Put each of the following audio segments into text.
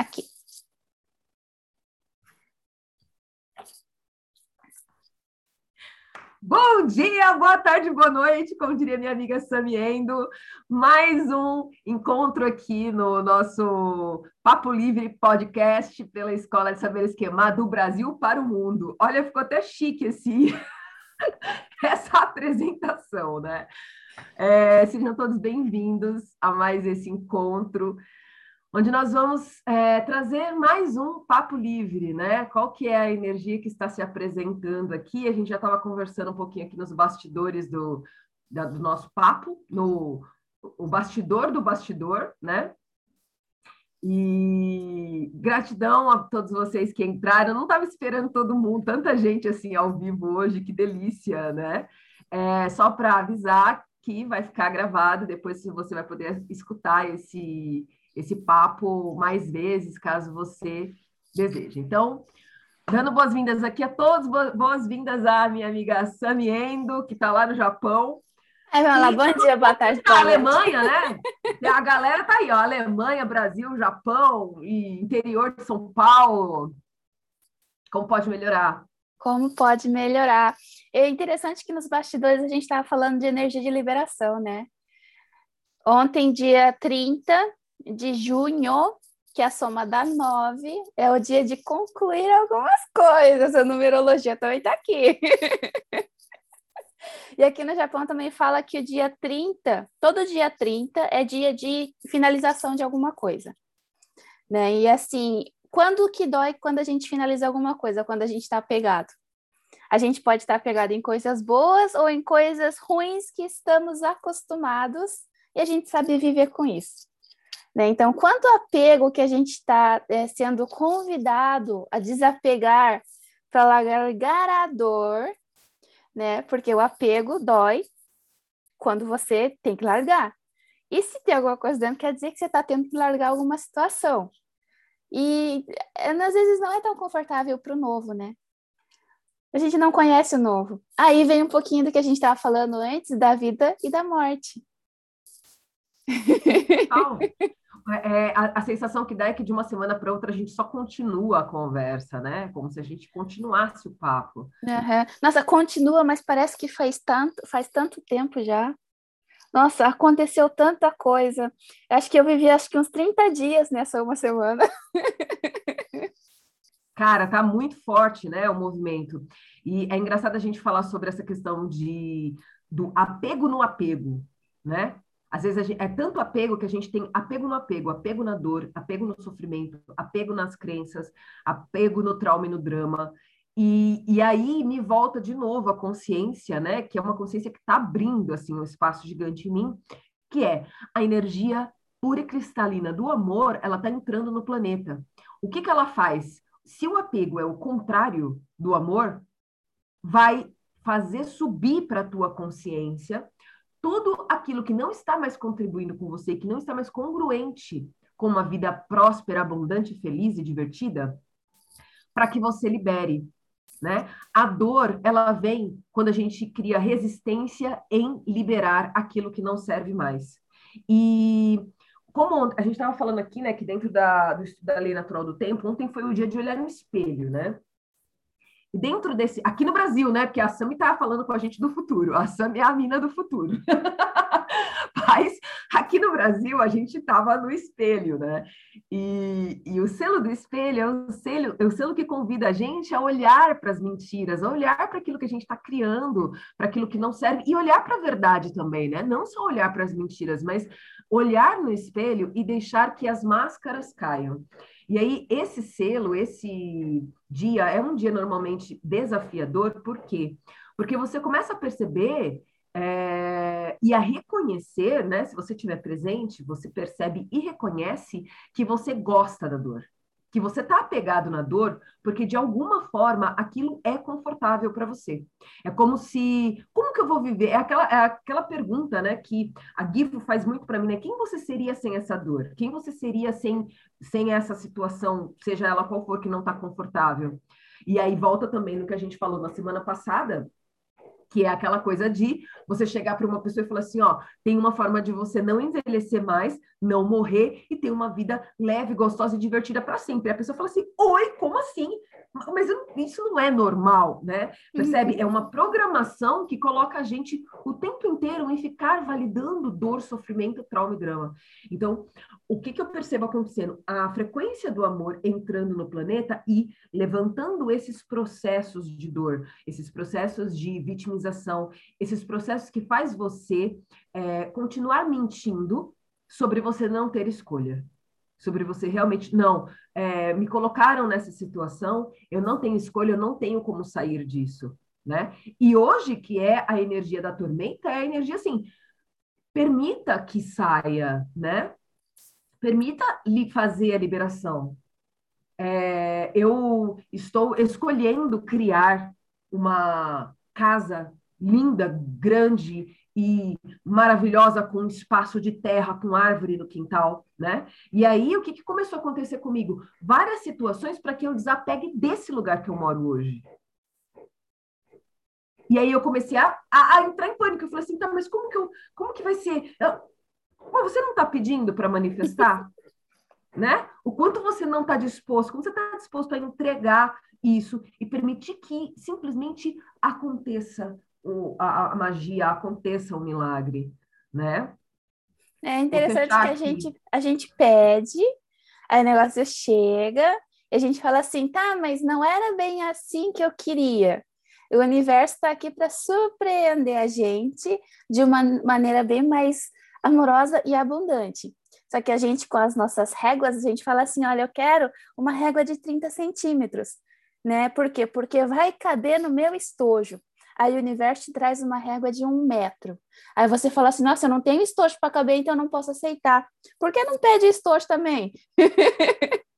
Aqui. Bom dia, boa tarde, boa noite, como diria minha amiga Samiendo. Mais um encontro aqui no nosso Papo Livre podcast pela Escola de Saber Esquemar do Brasil para o mundo. Olha, ficou até chique esse, essa apresentação, né? É, sejam todos bem-vindos a mais esse encontro onde nós vamos é, trazer mais um papo livre, né? Qual que é a energia que está se apresentando aqui? A gente já estava conversando um pouquinho aqui nos bastidores do, da, do nosso papo, no o bastidor do bastidor, né? E gratidão a todos vocês que entraram. Eu não estava esperando todo mundo, tanta gente assim ao vivo hoje, que delícia, né? É, só para avisar que vai ficar gravado, depois você vai poder escutar esse esse papo mais vezes, caso você deseje. Então, dando boas-vindas aqui a todos, boas-vindas à minha amiga Samiendo, que está lá no Japão. É, lá, bom dia, boa tarde. A Alemanha, né? A galera tá aí, ó, Alemanha, Brasil, Japão e interior de São Paulo. Como pode melhorar? Como pode melhorar? É interessante que nos bastidores a gente estava falando de energia de liberação, né? Ontem, dia 30, de junho, que a soma dá nove, é o dia de concluir algumas coisas. A numerologia também está aqui. e aqui no Japão também fala que o dia 30, todo dia 30 é dia de finalização de alguma coisa. Né? E assim, quando que dói quando a gente finaliza alguma coisa? Quando a gente está apegado. A gente pode estar apegado em coisas boas ou em coisas ruins que estamos acostumados e a gente sabe viver com isso. Né? Então, quanto apego que a gente está é, sendo convidado a desapegar para largar a dor, né? Porque o apego dói quando você tem que largar. E se tem alguma coisa dentro, quer dizer que você está tendo que largar alguma situação. E é, às vezes não é tão confortável para o novo, né? A gente não conhece o novo. Aí vem um pouquinho do que a gente estava falando antes da vida e da morte. É, a, a, sensação que dá é que de uma semana para outra a gente só continua a conversa, né? Como se a gente continuasse o papo. Uhum. Nossa, continua, mas parece que faz tanto, faz tanto tempo já. Nossa, aconteceu tanta coisa. Acho que eu vivi acho que uns 30 dias nessa uma semana. Cara, tá muito forte, né, o movimento. E é engraçado a gente falar sobre essa questão de do apego no apego, né? Às vezes gente, é tanto apego que a gente tem apego no apego, apego na dor, apego no sofrimento, apego nas crenças, apego no trauma e no drama. E, e aí me volta de novo a consciência, né? Que é uma consciência que está abrindo assim um espaço gigante em mim, que é a energia pura e cristalina do amor, ela está entrando no planeta. O que, que ela faz? Se o apego é o contrário do amor, vai fazer subir para a tua consciência tudo aquilo que não está mais contribuindo com você, que não está mais congruente com uma vida próspera, abundante, feliz e divertida, para que você libere, né? A dor, ela vem quando a gente cria resistência em liberar aquilo que não serve mais. E como a gente estava falando aqui, né, que dentro da, da lei natural do tempo, ontem foi o dia de olhar no espelho, né? E dentro desse, aqui no Brasil, né? Porque a Sami estava falando com a gente do futuro, a Sami é a mina do futuro. Mas aqui no Brasil a gente estava no espelho, né? E, e, o selo do espelho é o selo, é o selo que convida a gente a olhar para as mentiras, a olhar para aquilo que a gente está criando, para aquilo que não serve, e olhar para a verdade também, né? Não só olhar para as mentiras, mas olhar no espelho e deixar que as máscaras caiam. E aí, esse selo, esse dia, é um dia normalmente desafiador, por quê? Porque você começa a perceber é, e a reconhecer, né? Se você estiver presente, você percebe e reconhece que você gosta da dor que você está apegado na dor porque de alguma forma aquilo é confortável para você. É como se, como que eu vou viver? É aquela, é aquela pergunta, né, que a Gifo faz muito para mim, né? Quem você seria sem essa dor? Quem você seria sem, sem essa situação, seja ela qual for, que não está confortável? E aí volta também no que a gente falou na semana passada, que é aquela coisa de você chegar para uma pessoa e falar assim, ó, tem uma forma de você não envelhecer mais, não morrer e ter uma vida leve, gostosa e divertida para sempre. A pessoa fala assim, oi, como assim? Mas isso não é normal, né? Percebe? Uhum. É uma programação que coloca a gente o tempo inteiro em ficar validando dor, sofrimento, trauma e drama. Então, o que, que eu percebo acontecendo? A frequência do amor entrando no planeta e levantando esses processos de dor, esses processos de vitimização, esses processos que faz você é, continuar mentindo sobre você não ter escolha sobre você realmente não é, me colocaram nessa situação, eu não tenho escolha, eu não tenho como sair disso, né? E hoje que é a energia da tormenta, é a energia assim, permita que saia, né? Permita lhe fazer a liberação. É, eu estou escolhendo criar uma casa linda, grande e maravilhosa com espaço de terra, com árvore no quintal, né? E aí o que, que começou a acontecer comigo? Várias situações para que eu desapegue desse lugar que eu moro hoje. E aí eu comecei a, a, a entrar em pânico. Eu falei assim, tá, mas como que eu, como que vai ser? Eu, você não está pedindo para manifestar, né? O quanto você não está disposto, como você está disposto a entregar isso e permitir que simplesmente aconteça o, a, a, magia, aconteça o milagre, né? É interessante que a gente, a gente pede, aí o negócio chega, e a gente fala assim, tá, mas não era bem assim que eu queria. O universo está aqui para surpreender a gente de uma maneira bem mais amorosa e abundante. Só que a gente, com as nossas réguas, a gente fala assim: olha, eu quero uma régua de 30 centímetros. Né? Por quê? Porque vai caber no meu estojo. Aí o universo te traz uma régua de um metro. Aí você fala assim: nossa, eu não tenho estojo para caber, então eu não posso aceitar. Por que não pede estojo também?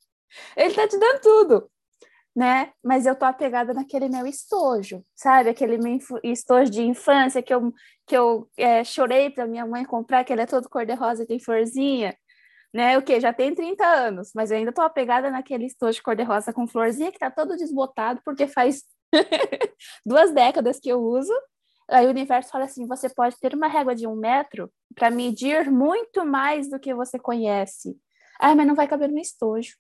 Ele está te dando tudo, né? Mas eu tô apegada naquele meu estojo, sabe? Aquele meu estojo de infância que eu, que eu é, chorei para minha mãe comprar, que ele é todo cor-de-rosa e tem florzinha. Né, o que já tem 30 anos, mas eu ainda tô apegada naquele estojo cor-de-rosa com florzinha que tá todo desbotado porque faz duas décadas que eu uso. Aí o universo fala assim: você pode ter uma régua de um metro para medir muito mais do que você conhece. Ah, mas não vai caber no estojo.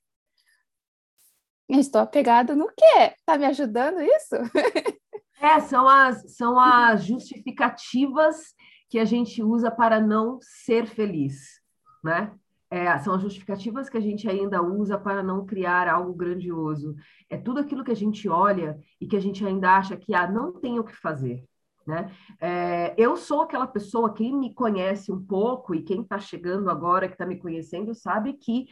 Eu estou apegado no quê? Tá me ajudando isso? é, são as, são as justificativas que a gente usa para não ser feliz, né? É, são as justificativas que a gente ainda usa para não criar algo grandioso. É tudo aquilo que a gente olha e que a gente ainda acha que ah, não tem o que fazer. Né? É, eu sou aquela pessoa, quem me conhece um pouco e quem está chegando agora, que está me conhecendo, sabe que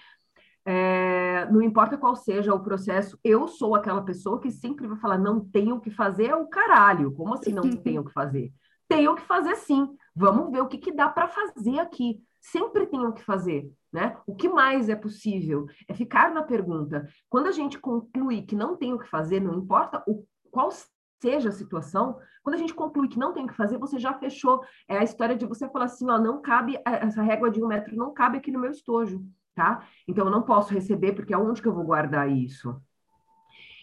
é, não importa qual seja o processo, eu sou aquela pessoa que sempre vai falar: não tenho o que fazer, é o caralho. Como assim não tenho o que fazer? Tenho o que fazer sim. Vamos ver o que, que dá para fazer aqui. Sempre tenho o que fazer. Né? O que mais é possível? É ficar na pergunta. Quando a gente conclui que não tem o que fazer, não importa o qual seja a situação, quando a gente conclui que não tem o que fazer, você já fechou. É a história de você falar assim, ó, não cabe, essa régua de um metro não cabe aqui no meu estojo, tá? Então, eu não posso receber, porque aonde que eu vou guardar isso?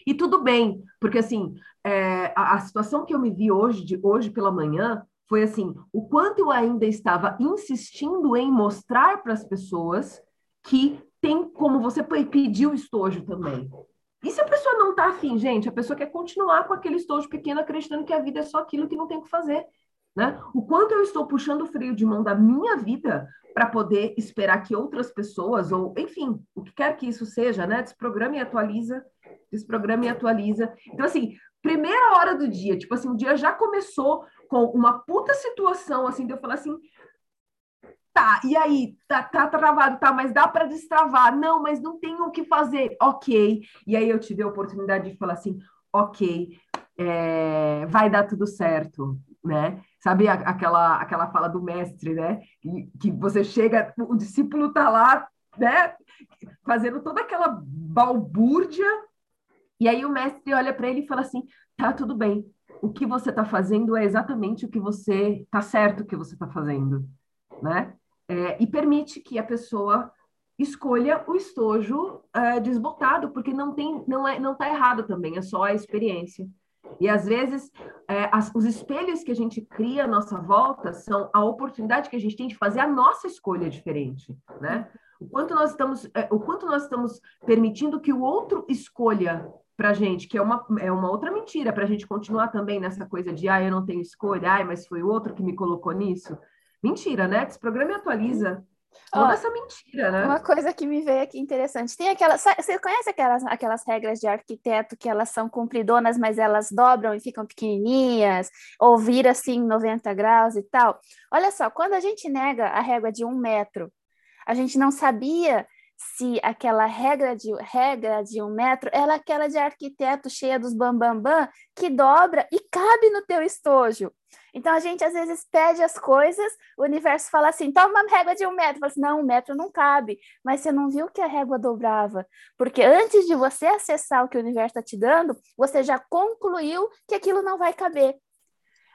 E tudo bem, porque assim, é, a, a situação que eu me vi hoje, de hoje pela manhã, foi assim: o quanto eu ainda estava insistindo em mostrar para as pessoas que tem como você pedir o estojo também. E se a pessoa não está afim, gente, a pessoa quer continuar com aquele estojo pequeno, acreditando que a vida é só aquilo que não tem o que fazer. Né? O quanto eu estou puxando o freio de mão da minha vida para poder esperar que outras pessoas, ou enfim, o que quer que isso seja, né? Desprograma e atualiza, desprograma e atualiza. Então, assim, primeira hora do dia, tipo assim, o dia já começou com uma puta situação, assim, de eu falar assim, tá, e aí, tá, tá travado, tá, mas dá para destravar, não, mas não tem o que fazer, ok, e aí eu tive a oportunidade de falar assim, ok, é, vai dar tudo certo, né, sabe aquela, aquela fala do mestre, né, que, que você chega, o discípulo tá lá, né, fazendo toda aquela balbúrdia, e aí o mestre olha para ele e fala assim, tá tudo bem, o que você está fazendo é exatamente o que você está certo que você está fazendo, né? É, e permite que a pessoa escolha o estojo é, desbotado, porque não tem, não é, não está errado também, é só a experiência. E às vezes é, as, os espelhos que a gente cria à nossa volta são a oportunidade que a gente tem de fazer a nossa escolha diferente, né? O quanto nós estamos, é, o quanto nós estamos permitindo que o outro escolha para gente, que é uma, é uma outra mentira para a gente continuar também nessa coisa de ah, eu não tenho escolha, ai, mas foi o outro que me colocou nisso. Mentira, né? Desprograma e atualiza. Toda essa mentira, né? Uma coisa que me veio aqui interessante. Tem aquelas. Você conhece aquelas, aquelas regras de arquiteto que elas são compridonas, mas elas dobram e ficam pequenininhas, ou vira assim 90 graus e tal? Olha só, quando a gente nega a régua de um metro, a gente não sabia se aquela regra de, regra de um metro ela é aquela de arquiteto cheia dos bambambam bam, bam, que dobra e cabe no teu estojo. Então a gente às vezes pede as coisas, o universo fala assim: toma uma régua de um metro. Fala assim, não, um metro não cabe. Mas você não viu que a régua dobrava. Porque antes de você acessar o que o universo está te dando, você já concluiu que aquilo não vai caber.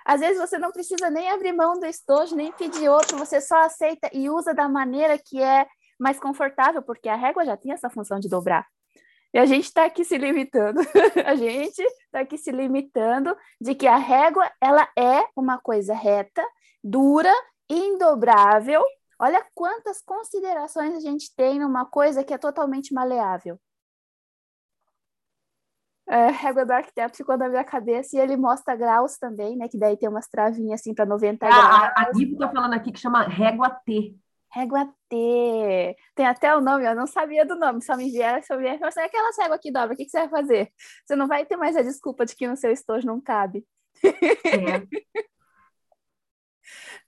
Às vezes você não precisa nem abrir mão do estojo, nem pedir outro, você só aceita e usa da maneira que é mais confortável, porque a régua já tem essa função de dobrar. E a gente está aqui se limitando, a gente está aqui se limitando de que a régua ela é uma coisa reta, dura, indobrável. Olha quantas considerações a gente tem numa coisa que é totalmente maleável. É, régua do arquiteto ficou na minha cabeça e ele mostra graus também, né? Que daí tem umas travinhas assim para 90 ah, graus. A, a Nivo está falando aqui que chama régua T. Régua T. Tem até o nome, eu não sabia do nome, só me vieram, só me vieram. Assim, aquela régua aqui dobra, o que, que, você vai fazer? Você não vai ter mais a desculpa de que no seu estojo não cabe. É.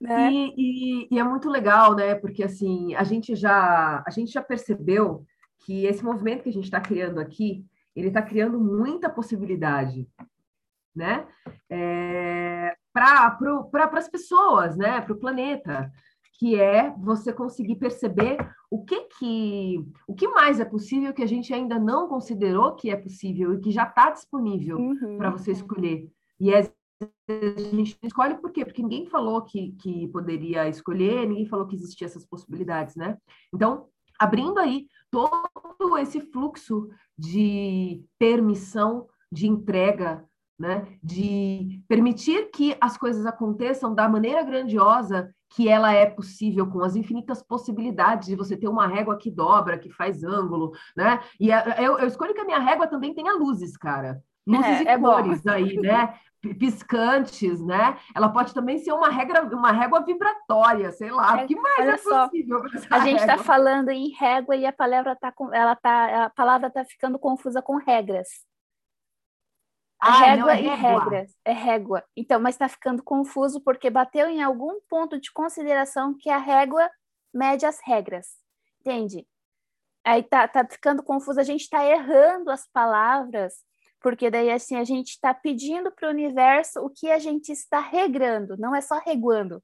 né? e, e, e, é muito legal, né? Porque assim, a gente já, a gente já percebeu que esse movimento que a gente está criando aqui, ele está criando muita possibilidade, né? É, para pra, as pessoas, né? Para o planeta que é você conseguir perceber o que que o que mais é possível que a gente ainda não considerou que é possível e que já está disponível uhum. para você escolher. E é, a gente escolhe por quê? Porque ninguém falou que, que poderia escolher, ninguém falou que existia essas possibilidades, né? Então, abrindo aí todo esse fluxo de permissão, de entrega, né? De permitir que as coisas aconteçam da maneira grandiosa que ela é possível com as infinitas possibilidades de você ter uma régua que dobra, que faz ângulo, né? E eu, eu escolho que a minha régua também tenha luzes, cara. Luzes é, e é cores bom. aí, né? Piscantes, né? Ela pode também ser uma regra, uma régua vibratória, sei lá. É, o que mais é possível? a gente está falando em régua e a palavra tá com, ela tá, a palavra está ficando confusa com regras. A ah, régua é e regras. É régua. Então, mas está ficando confuso porque bateu em algum ponto de consideração que a régua mede as regras. Entende? Aí tá, tá ficando confuso, a gente está errando as palavras, porque daí assim a gente está pedindo para o universo o que a gente está regrando, não é só reguando.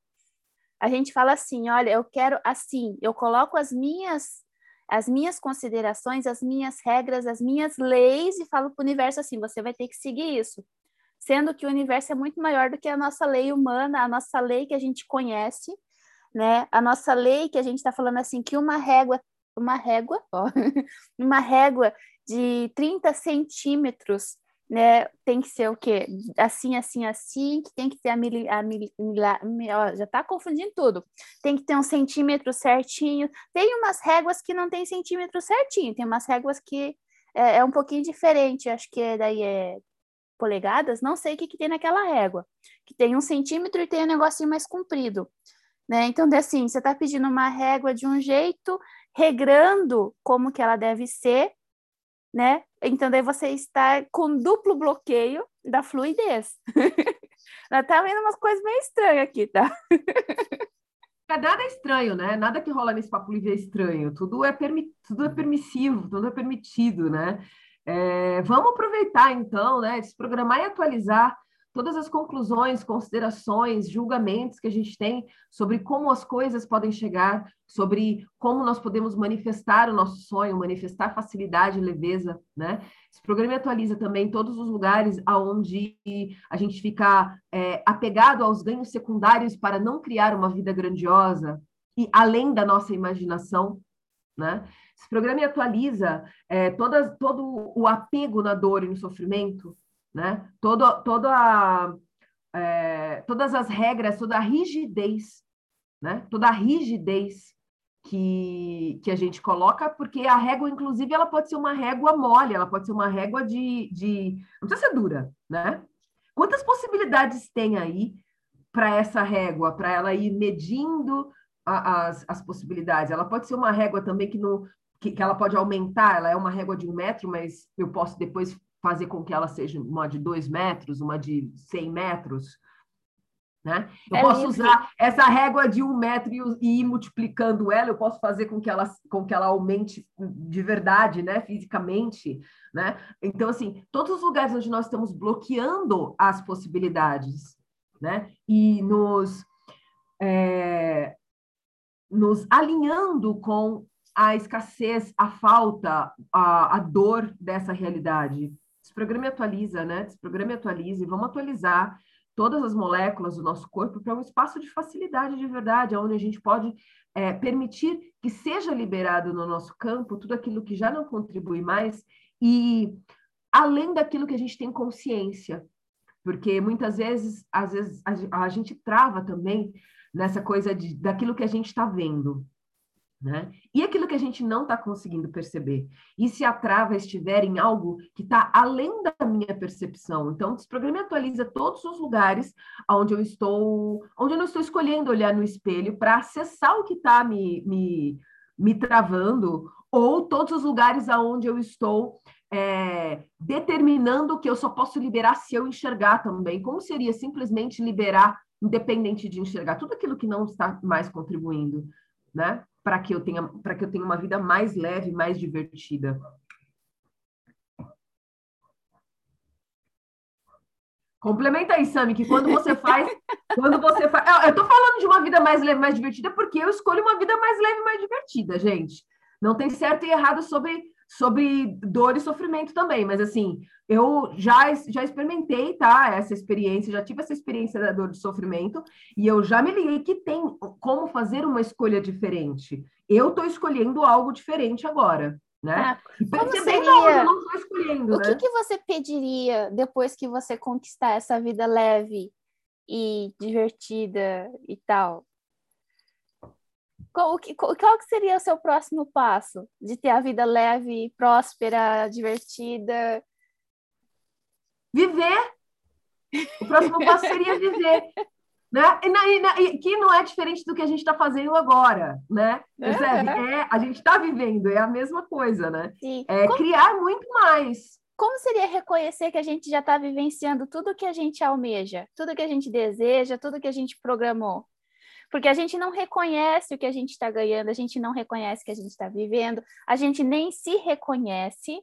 A gente fala assim, olha, eu quero assim, eu coloco as minhas as minhas considerações, as minhas regras, as minhas leis e falo para o universo assim: você vai ter que seguir isso. Sendo que o universo é muito maior do que a nossa lei humana, a nossa lei que a gente conhece, né? A nossa lei que a gente está falando assim, que uma régua, uma régua, ó, uma régua de 30 centímetros né, tem que ser o quê? Assim, assim, assim, que tem que ter a, mili, a mili, ó, já está confundindo tudo. Tem que ter um centímetro certinho. Tem umas réguas que não tem centímetro certinho, tem umas réguas que é, é um pouquinho diferente, acho que é, daí é polegadas, não sei o que, que tem naquela régua, que tem um centímetro e tem um negocinho mais comprido. Né? Então, assim, você está pedindo uma régua de um jeito, regrando como que ela deve ser, né? Então, daí você está com duplo bloqueio da fluidez. tá vendo umas coisas meio estranhas aqui, tá? É nada estranho, né? Nada que rola nesse papo livre é estranho. Tudo é, permi tudo é permissivo, tudo é permitido, né? É, vamos aproveitar, então, né? Se programar e atualizar todas as conclusões, considerações, julgamentos que a gente tem sobre como as coisas podem chegar, sobre como nós podemos manifestar o nosso sonho, manifestar facilidade leveza, né? Esse programa atualiza também todos os lugares aonde a gente fica é, apegado aos ganhos secundários para não criar uma vida grandiosa e além da nossa imaginação, né? Esse programa atualiza é, todo o apego na dor e no sofrimento, né? Todo, toda é, todas as regras, toda a rigidez, né? Toda a rigidez que, que a gente coloca, porque a régua, inclusive, ela pode ser uma régua mole, ela pode ser uma régua de, de... não precisa ser dura, né? Quantas possibilidades tem aí para essa régua, para ela ir medindo a, as, as possibilidades? Ela pode ser uma régua também que não que, que ela pode aumentar, ela é uma régua de um metro, mas eu posso depois fazer com que ela seja uma de dois metros, uma de cem metros. Né? Eu é posso livre. usar essa régua de um metro e, e, ir multiplicando ela, eu posso fazer com que ela, com que ela aumente de verdade, né? fisicamente. Né? Então, assim, todos os lugares onde nós estamos bloqueando as possibilidades né? e nos, é, nos alinhando com a escassez, a falta, a, a dor dessa realidade. Desprograma e atualiza, né? Desprograma e atualiza e vamos atualizar todas as moléculas do nosso corpo para um espaço de facilidade de verdade, onde a gente pode é, permitir que seja liberado no nosso campo tudo aquilo que já não contribui mais e além daquilo que a gente tem consciência, porque muitas vezes, às vezes a, gente trava também nessa coisa de, daquilo que a gente está vendo. Né? E aquilo que a gente não está conseguindo perceber. E se a trava estiver em algo que está além da minha percepção. Então, desprograma e atualiza todos os lugares onde eu estou, onde eu não estou escolhendo olhar no espelho para acessar o que está me, me, me travando, ou todos os lugares aonde eu estou é, determinando que eu só posso liberar se eu enxergar também. Como seria simplesmente liberar, independente de enxergar, tudo aquilo que não está mais contribuindo, né? Para que eu tenha para que eu tenha uma vida mais leve, mais divertida. Complementa aí, Sami, que quando você faz, quando você faz, eu estou falando de uma vida mais leve, mais divertida, porque eu escolho uma vida mais leve, mais divertida, gente. Não tem certo e errado sobre sobre dor e sofrimento também, mas assim, eu já, já experimentei, tá, essa experiência, já tive essa experiência da dor e sofrimento, e eu já me liguei que tem como fazer uma escolha diferente. Eu estou escolhendo algo diferente agora, né? Ah, como seria... eu não estou escolhendo, O né? que, que você pediria depois que você conquistar essa vida leve e divertida e tal? Qual, qual, qual seria o seu próximo passo de ter a vida leve, próspera, divertida? Viver. O próximo passo seria viver. Né? E, e, e, que não é diferente do que a gente está fazendo agora, né? Percebe? É, é a gente está vivendo, é a mesma coisa, né? Sim. É Como... criar muito mais. Como seria reconhecer que a gente já está vivenciando tudo que a gente almeja, tudo que a gente deseja, tudo que a gente programou? Porque a gente não reconhece o que a gente está ganhando, a gente não reconhece o que a gente está vivendo, a gente nem se reconhece,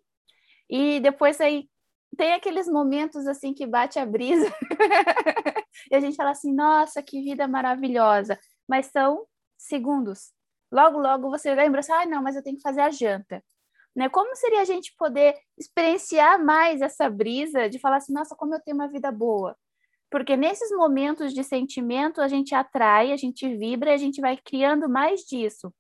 e depois aí tem aqueles momentos assim que bate a brisa e a gente fala assim, nossa, que vida maravilhosa, mas são segundos. Logo, logo você lembra assim, ah, não, mas eu tenho que fazer a janta. Né? Como seria a gente poder experienciar mais essa brisa de falar assim, nossa, como eu tenho uma vida boa? Porque nesses momentos de sentimento a gente atrai, a gente vibra, a gente vai criando mais disso.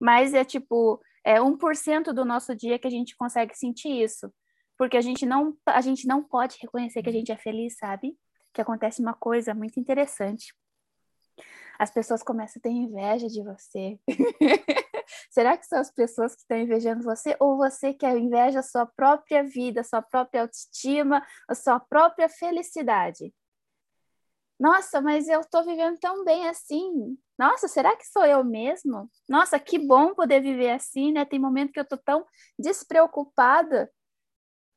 Mas é tipo, é 1% do nosso dia que a gente consegue sentir isso. Porque a gente não a gente não pode reconhecer que a gente é feliz, sabe? Que acontece uma coisa muito interessante. As pessoas começam a ter inveja de você. Será que são as pessoas que estão invejando você ou você que inveja a sua própria vida, a sua própria autoestima, a sua própria felicidade? Nossa, mas eu estou vivendo tão bem assim. Nossa, será que sou eu mesmo? Nossa, que bom poder viver assim, né? Tem momento que eu estou tão despreocupada.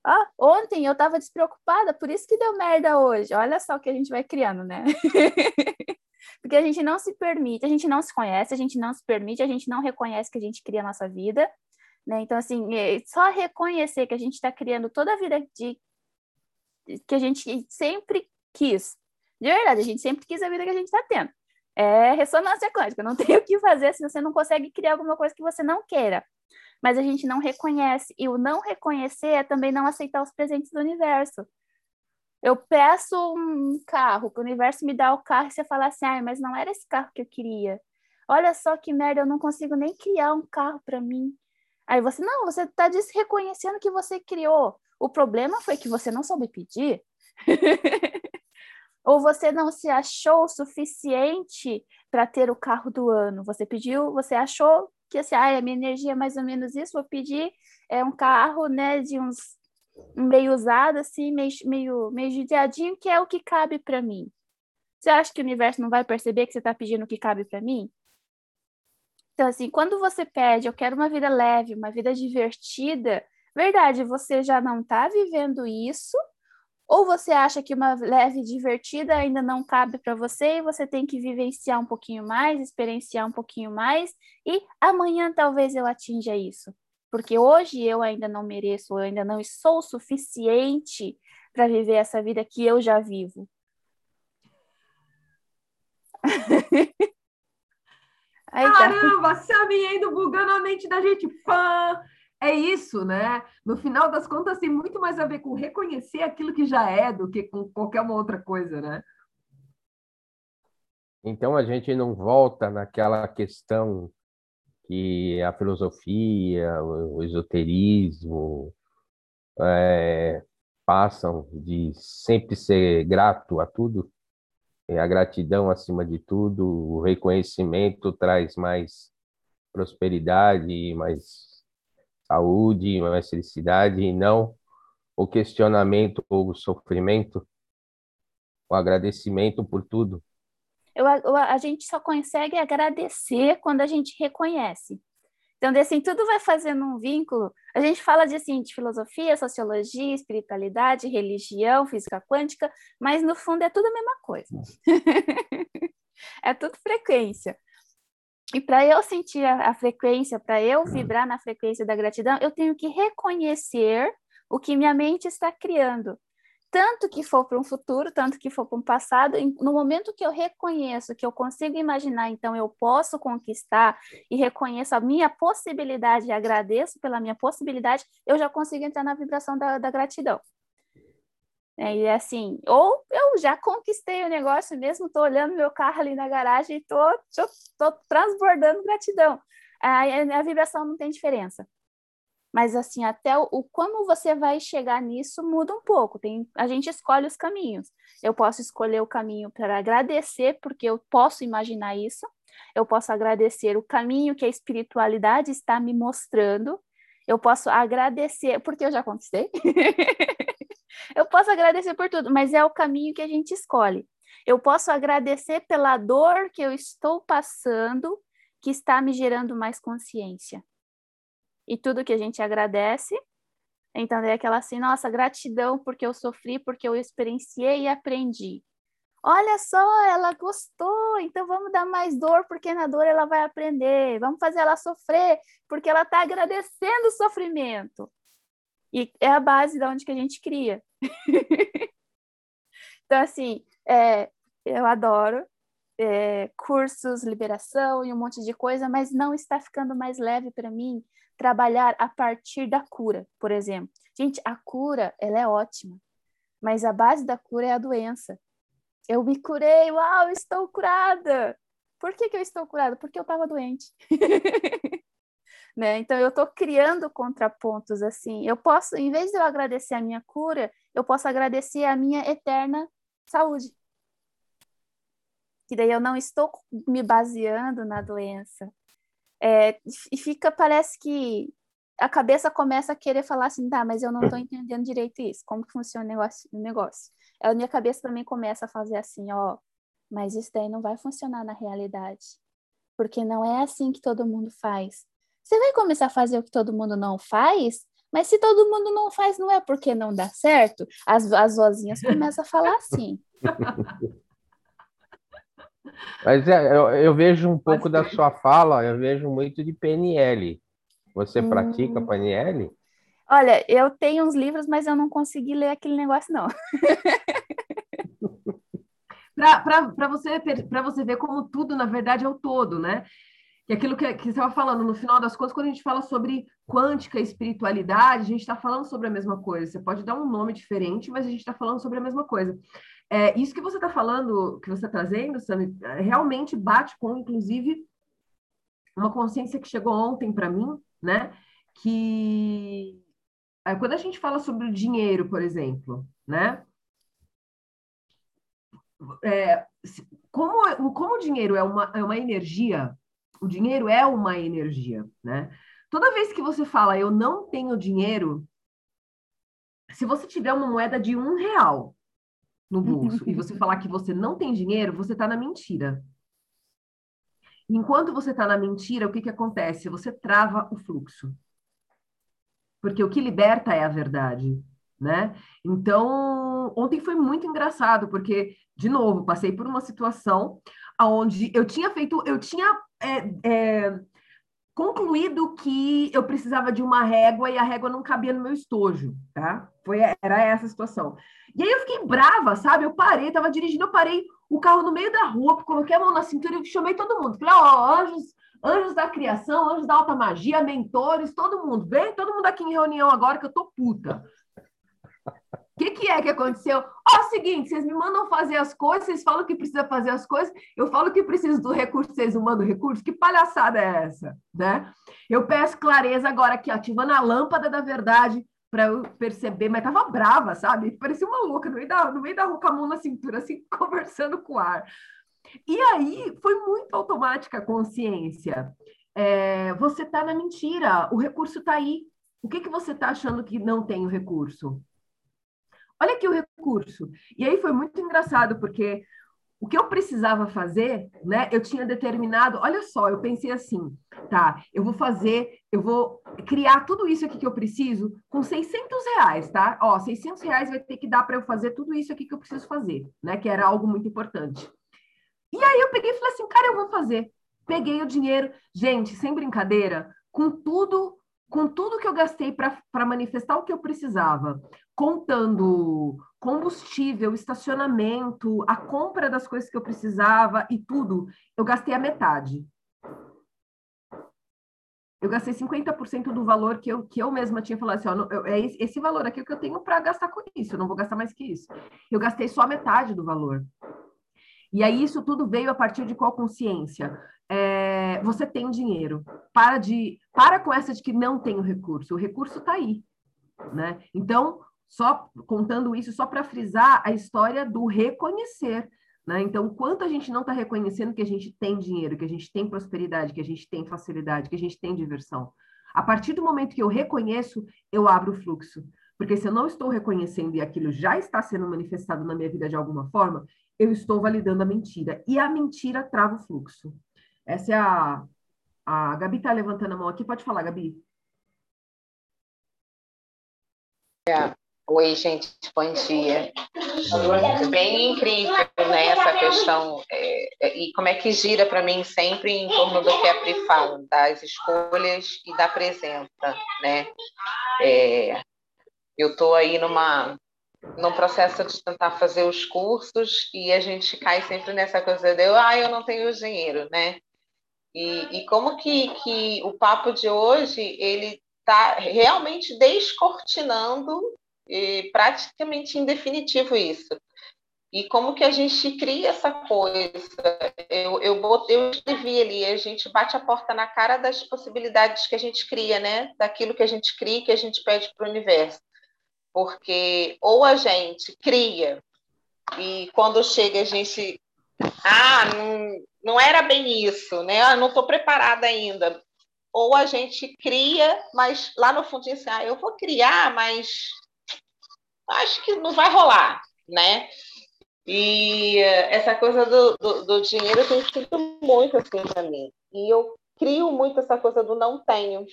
Ah, ontem eu estava despreocupada, por isso que deu merda hoje. Olha só o que a gente vai criando, né? Porque a gente não se permite, a gente não se conhece, a gente não se permite, a gente não reconhece que a gente cria a nossa vida, né? Então, assim, é, só reconhecer que a gente está criando toda a vida de que a gente sempre quis, de verdade, a gente sempre quis a vida que a gente está tendo. É ressonância quântica, não tem o que fazer se você não consegue criar alguma coisa que você não queira. Mas a gente não reconhece, e o não reconhecer é também não aceitar os presentes do universo. Eu peço um carro, o universo me dá o carro e você fala assim, ah, mas não era esse carro que eu queria. Olha só que merda, eu não consigo nem criar um carro para mim. Aí você, não, você está reconhecendo que você criou. O problema foi que você não soube pedir. Ou você não se achou suficiente para ter o carro do ano. Você pediu, você achou que assim, ah, a minha energia é mais ou menos isso, vou pedir é um carro, né, de uns meio usado assim, meio meio meio judiadinho, que é o que cabe para mim. Você acha que o universo não vai perceber que você está pedindo o que cabe para mim? Então, assim, quando você pede, eu quero uma vida leve, uma vida divertida, verdade, você já não está vivendo isso, ou você acha que uma leve divertida ainda não cabe para você e você tem que vivenciar um pouquinho mais, experienciar um pouquinho mais, e amanhã talvez eu atinja isso. Porque hoje eu ainda não mereço, eu ainda não sou suficiente para viver essa vida que eu já vivo. Aí tá. Caramba, tá. Sammy indo bugando a mente da gente. Pã! É isso, né? No final das contas, tem muito mais a ver com reconhecer aquilo que já é do que com qualquer uma outra coisa, né? Então a gente não volta naquela questão que a filosofia, o esoterismo é, passam de sempre ser grato a tudo, a gratidão acima de tudo, o reconhecimento traz mais prosperidade, mais saúde, mais felicidade, e não o questionamento ou o sofrimento, o agradecimento por tudo. Eu, a gente só consegue agradecer quando a gente reconhece. Então, assim, tudo vai fazendo um vínculo. A gente fala de, assim, de filosofia, sociologia, espiritualidade, religião, física quântica, mas no fundo é tudo a mesma coisa. é tudo frequência. E para eu sentir a, a frequência, para eu vibrar na frequência da gratidão, eu tenho que reconhecer o que minha mente está criando tanto que for para um futuro, tanto que for para um passado, no momento que eu reconheço, que eu consigo imaginar, então eu posso conquistar e reconheço a minha possibilidade e agradeço pela minha possibilidade, eu já consigo entrar na vibração da, da gratidão. É, e assim, ou eu já conquistei o negócio mesmo, estou olhando meu carro ali na garagem e estou transbordando gratidão. A, a vibração não tem diferença. Mas assim, até o, o, como você vai chegar nisso muda um pouco. Tem, a gente escolhe os caminhos. Eu posso escolher o caminho para agradecer, porque eu posso imaginar isso. Eu posso agradecer o caminho que a espiritualidade está me mostrando. Eu posso agradecer, porque eu já conquistei. eu posso agradecer por tudo, mas é o caminho que a gente escolhe. Eu posso agradecer pela dor que eu estou passando, que está me gerando mais consciência e tudo que a gente agradece. Então, é aquela assim, nossa, gratidão porque eu sofri, porque eu experienciei e aprendi. Olha só, ela gostou, então vamos dar mais dor, porque na dor ela vai aprender. Vamos fazer ela sofrer, porque ela está agradecendo o sofrimento. E é a base de onde que a gente cria. então, assim, é, eu adoro é, cursos, liberação e um monte de coisa, mas não está ficando mais leve para mim trabalhar a partir da cura, por exemplo. Gente, a cura, ela é ótima, mas a base da cura é a doença. Eu me curei, uau, estou curada. Por que, que eu estou curada? Porque eu estava doente. né? Então, eu estou criando contrapontos assim. Eu posso, em vez de eu agradecer a minha cura, eu posso agradecer a minha eterna saúde. Que daí eu não estou me baseando na doença, é, e fica, parece que a cabeça começa a querer falar assim, tá, mas eu não estou entendendo direito isso, como que funciona o negócio. O negócio. A minha cabeça também começa a fazer assim, ó, mas isso daí não vai funcionar na realidade, porque não é assim que todo mundo faz. Você vai começar a fazer o que todo mundo não faz, mas se todo mundo não faz, não é porque não dá certo? As, as vozinhas começam a falar assim. Mas é, eu, eu, vejo um pouco da sua fala, eu vejo muito de PNL. Você hum. pratica PNL? Olha, eu tenho uns livros, mas eu não consegui ler aquele negócio, não. Para você, você ver como tudo, na verdade, é o todo, né? E aquilo que, que você estava falando, no final das contas, quando a gente fala sobre quântica e espiritualidade, a gente está falando sobre a mesma coisa. Você pode dar um nome diferente, mas a gente está falando sobre a mesma coisa. É, isso que você está falando, que você está trazendo, Sammy, é, realmente bate com, inclusive, uma consciência que chegou ontem para mim, né? que quando a gente fala sobre o dinheiro, por exemplo, né? É, como, como o dinheiro é uma, é uma energia, o dinheiro é uma energia, né? Toda vez que você fala eu não tenho dinheiro, se você tiver uma moeda de um real no bolso e você falar que você não tem dinheiro, você está na mentira. Enquanto você está na mentira, o que, que acontece? Você trava o fluxo. Porque o que liberta é a verdade, né? Então, ontem foi muito engraçado, porque, de novo, passei por uma situação onde eu tinha feito, eu tinha é, é, concluído que eu precisava de uma régua e a régua não cabia no meu estojo, tá? Foi, era essa a situação. E aí eu fiquei brava, sabe? Eu parei, tava dirigindo, eu parei o carro no meio da rua, coloquei a mão na cintura e chamei todo mundo. Falei, ó, oh, anjos, anjos da criação, anjos da alta magia, mentores, todo mundo. Vem todo mundo aqui em reunião agora que eu tô puta. Que, é que aconteceu? Ó, oh, seguinte, vocês me mandam fazer as coisas, vocês falam que precisa fazer as coisas, eu falo que preciso do recurso, vocês não mandam recurso, que palhaçada é essa, né? Eu peço clareza agora aqui, ativando a lâmpada da verdade para eu perceber, mas tava brava, sabe? Parecia uma louca, no meio da, no meio da com a mão na cintura, assim, conversando com o ar. E aí foi muito automática a consciência. É, você está na mentira, o recurso está aí. O que, que você está achando que não tem o recurso? Olha aqui o recurso. E aí foi muito engraçado, porque o que eu precisava fazer, né? Eu tinha determinado, olha só, eu pensei assim, tá? Eu vou fazer, eu vou criar tudo isso aqui que eu preciso com 600 reais, tá? Ó, 600 reais vai ter que dar para eu fazer tudo isso aqui que eu preciso fazer, né? Que era algo muito importante. E aí eu peguei e falei assim, cara, eu vou fazer. Peguei o dinheiro, gente, sem brincadeira, com tudo com tudo que eu gastei para manifestar o que eu precisava, contando combustível, estacionamento, a compra das coisas que eu precisava e tudo, eu gastei a metade. Eu gastei 50% do valor que eu, que eu mesma tinha falado assim, ó, eu, é esse valor aqui que eu tenho para gastar com isso, eu não vou gastar mais que isso. Eu gastei só a metade do valor. E aí isso tudo veio a partir de qual consciência? É, você tem dinheiro. Para de para com essa de que não tem o recurso. O recurso está aí, né? Então só contando isso só para frisar a história do reconhecer. Né? Então, quanto a gente não está reconhecendo que a gente tem dinheiro, que a gente tem prosperidade, que a gente tem facilidade, que a gente tem diversão. A partir do momento que eu reconheço, eu abro o fluxo. Porque se eu não estou reconhecendo e aquilo já está sendo manifestado na minha vida de alguma forma, eu estou validando a mentira. E a mentira trava o fluxo. Essa é a. A Gabi está levantando a mão aqui. Pode falar, Gabi. É. Oi, gente, bom dia. Bem incrível, né, essa questão, é, é, e como é que gira para mim sempre em torno do que a Pri fala, das escolhas e da presença, né? É, eu estou aí numa, num processo de tentar fazer os cursos e a gente cai sempre nessa coisa de, ah, eu não tenho dinheiro, né? E, e como que, que o papo de hoje, ele está realmente descortinando praticamente em definitivo isso. E como que a gente cria essa coisa? Eu, eu, eu escrevi ali, a gente bate a porta na cara das possibilidades que a gente cria, né? Daquilo que a gente cria, que a gente pede para o universo. Porque ou a gente cria, e quando chega a gente. Ah, não, não era bem isso, né? Ah, não estou preparada ainda. Ou a gente cria, mas lá no fundo diz assim, ah, eu vou criar, mas acho que não vai rolar, né? E essa coisa do, do, do dinheiro tem sido muito assim para mim. E eu crio muito essa coisa do não tenho.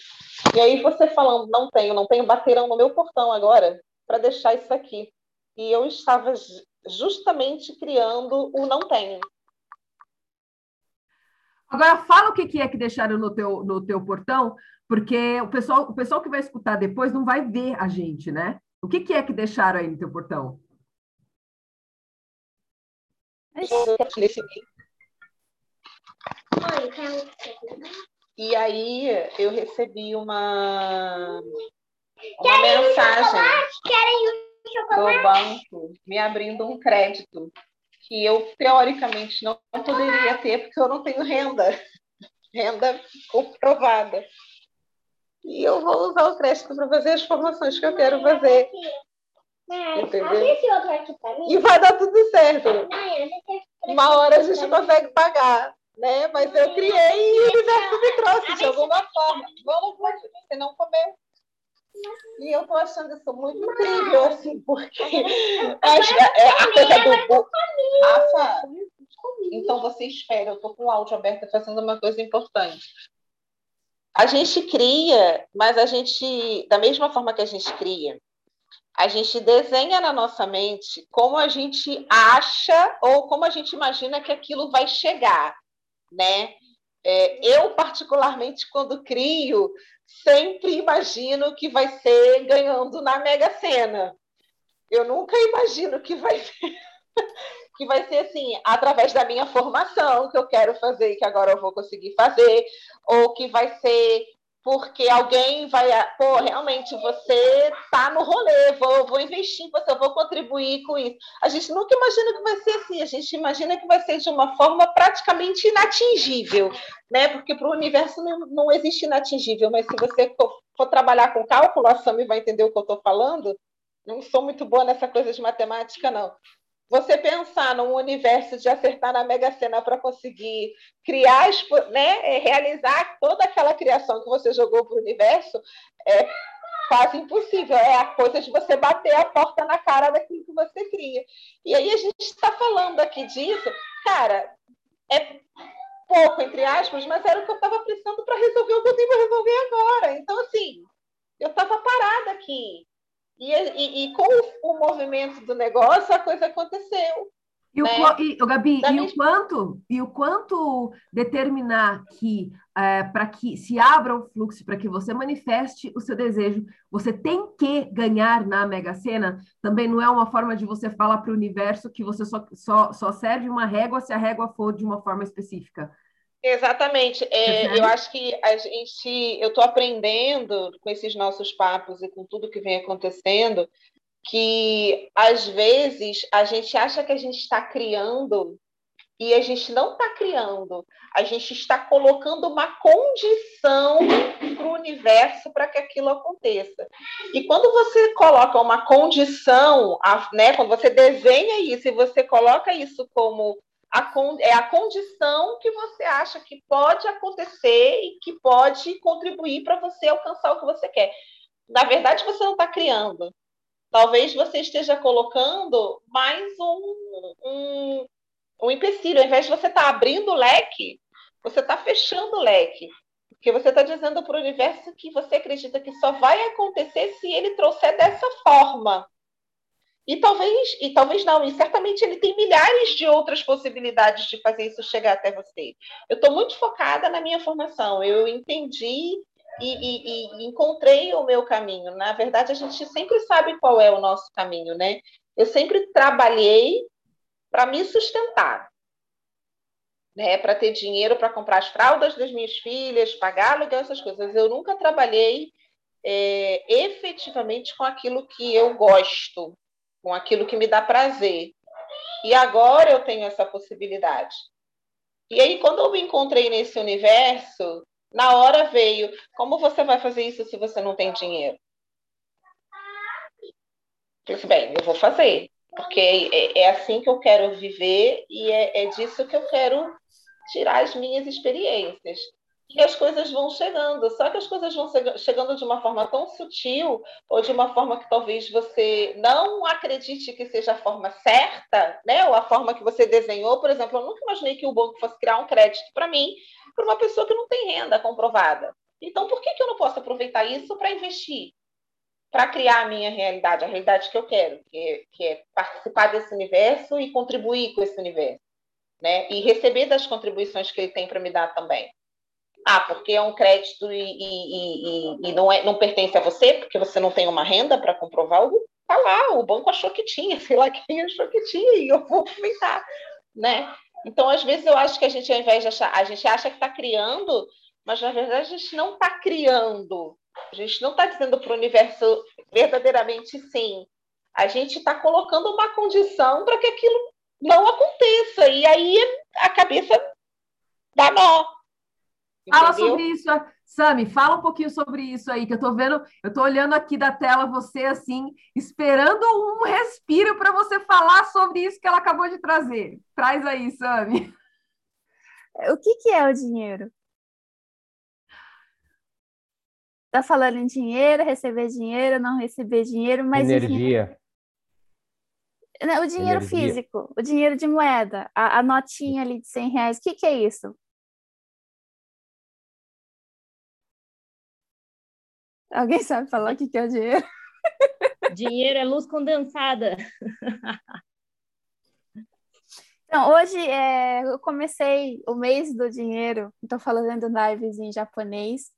E aí você falando não tenho, não tenho, baterão no meu portão agora para deixar isso aqui. E eu estava justamente criando o não tenho. Agora fala o que é que deixaram no teu, no teu portão, porque o pessoal, o pessoal que vai escutar depois não vai ver a gente, né? O que, que é que deixaram aí no teu portão? E aí eu recebi uma, uma mensagem do banco me abrindo um crédito que eu teoricamente não poderia ter porque eu não tenho renda, renda comprovada. E eu vou usar o crédito para fazer as formações que eu quero fazer. Entendeu? E vai dar tudo certo. Uma hora a gente consegue pagar, né? Mas eu criei e o universo me trouxe de alguma forma. Vamos, você não comeu. E eu tô achando isso muito incrível, assim, porque é a coisa do. Rafa, então você espera, eu tô com o áudio aberto fazendo uma coisa importante. A gente cria, mas a gente, da mesma forma que a gente cria, a gente desenha na nossa mente como a gente acha ou como a gente imagina que aquilo vai chegar, né? É, eu, particularmente, quando crio, sempre imagino que vai ser ganhando na Mega Sena. Eu nunca imagino que vai ser, que vai ser assim, através da minha formação que eu quero fazer e que agora eu vou conseguir fazer, ou que vai ser porque alguém vai, pô, realmente você tá no rolê, vou, vou investir em você, vou contribuir com isso. A gente nunca imagina que vai ser assim, a gente imagina que vai ser de uma forma praticamente inatingível, né? Porque para o universo não, não existe inatingível, mas se você for, for trabalhar com cálculo, a Sami vai entender o que eu estou falando. Não sou muito boa nessa coisa de matemática, não você pensar num universo de acertar na Mega Sena para conseguir criar, né, é, realizar toda aquela criação que você jogou para o universo, é quase impossível. É a coisa de você bater a porta na cara daquilo que você cria. E aí a gente está falando aqui disso, cara, é pouco, entre aspas, mas era o que eu estava precisando para resolver o que eu tenho para resolver agora. Então, assim, eu estava parada aqui. E, e, e, com o movimento do negócio, a coisa aconteceu. E o, né? e, Gabi, e o quanto e o quanto determinar que é, para que se abra o fluxo, para que você manifeste o seu desejo, você tem que ganhar na Mega Sena, também não é uma forma de você falar para o universo que você só, só, só serve uma régua se a régua for de uma forma específica. Exatamente. É, eu acho que a gente, eu estou aprendendo com esses nossos papos e com tudo que vem acontecendo, que às vezes a gente acha que a gente está criando e a gente não está criando, a gente está colocando uma condição para o universo para que aquilo aconteça. E quando você coloca uma condição, né, quando você desenha isso e você coloca isso como a, é a condição que você acha que pode acontecer e que pode contribuir para você alcançar o que você quer. Na verdade, você não está criando. Talvez você esteja colocando mais um, um, um empecilho. Ao invés de você estar tá abrindo o leque, você está fechando o leque. Porque você está dizendo para o universo que você acredita que só vai acontecer se ele trouxer dessa forma. E talvez, e talvez não, e certamente ele tem milhares de outras possibilidades de fazer isso chegar até você. Eu estou muito focada na minha formação, eu entendi e, e, e, encontrei o meu caminho. Na verdade, a gente sempre sabe qual é o nosso caminho, né? Eu sempre trabalhei para me sustentar, né? Para ter dinheiro para comprar as fraldas das minhas filhas, pagar aluguel, essas coisas. Eu nunca trabalhei é, efetivamente com aquilo que eu gosto, com aquilo que me dá prazer. E agora eu tenho essa possibilidade. E aí, quando eu me encontrei nesse universo, na hora veio: como você vai fazer isso se você não tem dinheiro? Disse, bem, eu vou fazer, porque é, é, assim que eu quero viver e é, é disso que eu quero tirar as minhas experiências e as coisas vão chegando. Só que as coisas vão chegando de uma forma tão sutil, ou de uma forma que talvez você não acredite que seja a forma certa, né? ou a forma que você desenhou. Por exemplo, eu nunca imaginei que o banco fosse criar um crédito para mim, para uma pessoa que não tem renda comprovada. Então, por que, que eu não posso aproveitar isso para investir? Para criar a minha realidade, a realidade que eu quero, que é, que é participar desse universo e contribuir com esse universo. Né? E receber das contribuições que ele tem para me dar também. Ah, porque é um crédito e, e, e, e, não, é, não pertence a você, porque você não tem uma renda para comprovar tá lá, o banco achou que tinha, sei lá quem achou que tinha, e eu vou aproveitar, né? Então, às vezes, eu acho que a gente, ao invés de achar, a gente acha que está criando, mas na verdade a gente não está criando. A gente não está dizendo para o universo verdadeiramente sim. A gente está colocando uma condição para que aquilo não aconteça. E aí a cabeça dá nó. Fala sobre isso, Sami, fala um pouquinho sobre isso aí, que eu tô vendo, eu tô olhando aqui da tela você assim, esperando um respiro para você falar sobre isso que ela acabou de trazer. Traz aí, Sami. O que, que é o dinheiro? Tá falando em dinheiro, receber dinheiro, não receber dinheiro, mas. Energia. O dinheiro Energia. físico, o dinheiro de moeda, a, a notinha ali de 100 reais, o que, que é isso? Alguém sabe falar o que, que é o dinheiro? Dinheiro é luz condensada. Então, hoje é, eu comecei o mês do dinheiro, estou falando lives em japonês,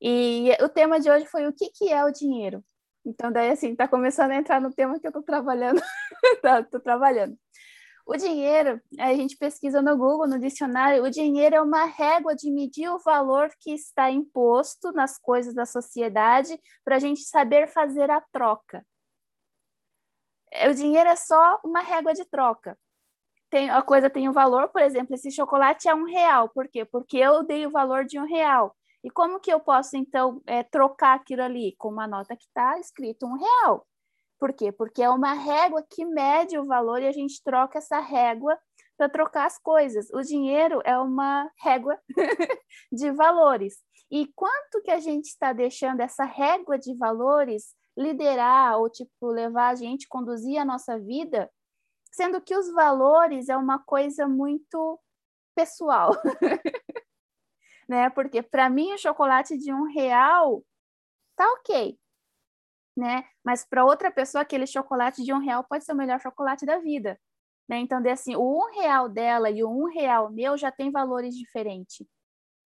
e o tema de hoje foi o que, que é o dinheiro. Então, daí, assim, está começando a entrar no tema que eu estou trabalhando. Estou trabalhando. O dinheiro, a gente pesquisa no Google, no dicionário, o dinheiro é uma régua de medir o valor que está imposto nas coisas da sociedade para a gente saber fazer a troca. O dinheiro é só uma régua de troca tem, a coisa tem um valor, por exemplo, esse chocolate é um real. Por quê? Porque eu dei o valor de um real. E como que eu posso, então, é, trocar aquilo ali? Com uma nota que está escrito um real. Por quê? Porque é uma régua que mede o valor e a gente troca essa régua para trocar as coisas. O dinheiro é uma régua de valores. E quanto que a gente está deixando essa régua de valores liderar ou tipo levar a gente conduzir a nossa vida sendo que os valores é uma coisa muito pessoal, né? Porque para mim o chocolate de um real tá ok, né? Mas para outra pessoa aquele chocolate de um real pode ser o melhor chocolate da vida, né? Então, assim, o um real dela e o um real meu já tem valores diferentes.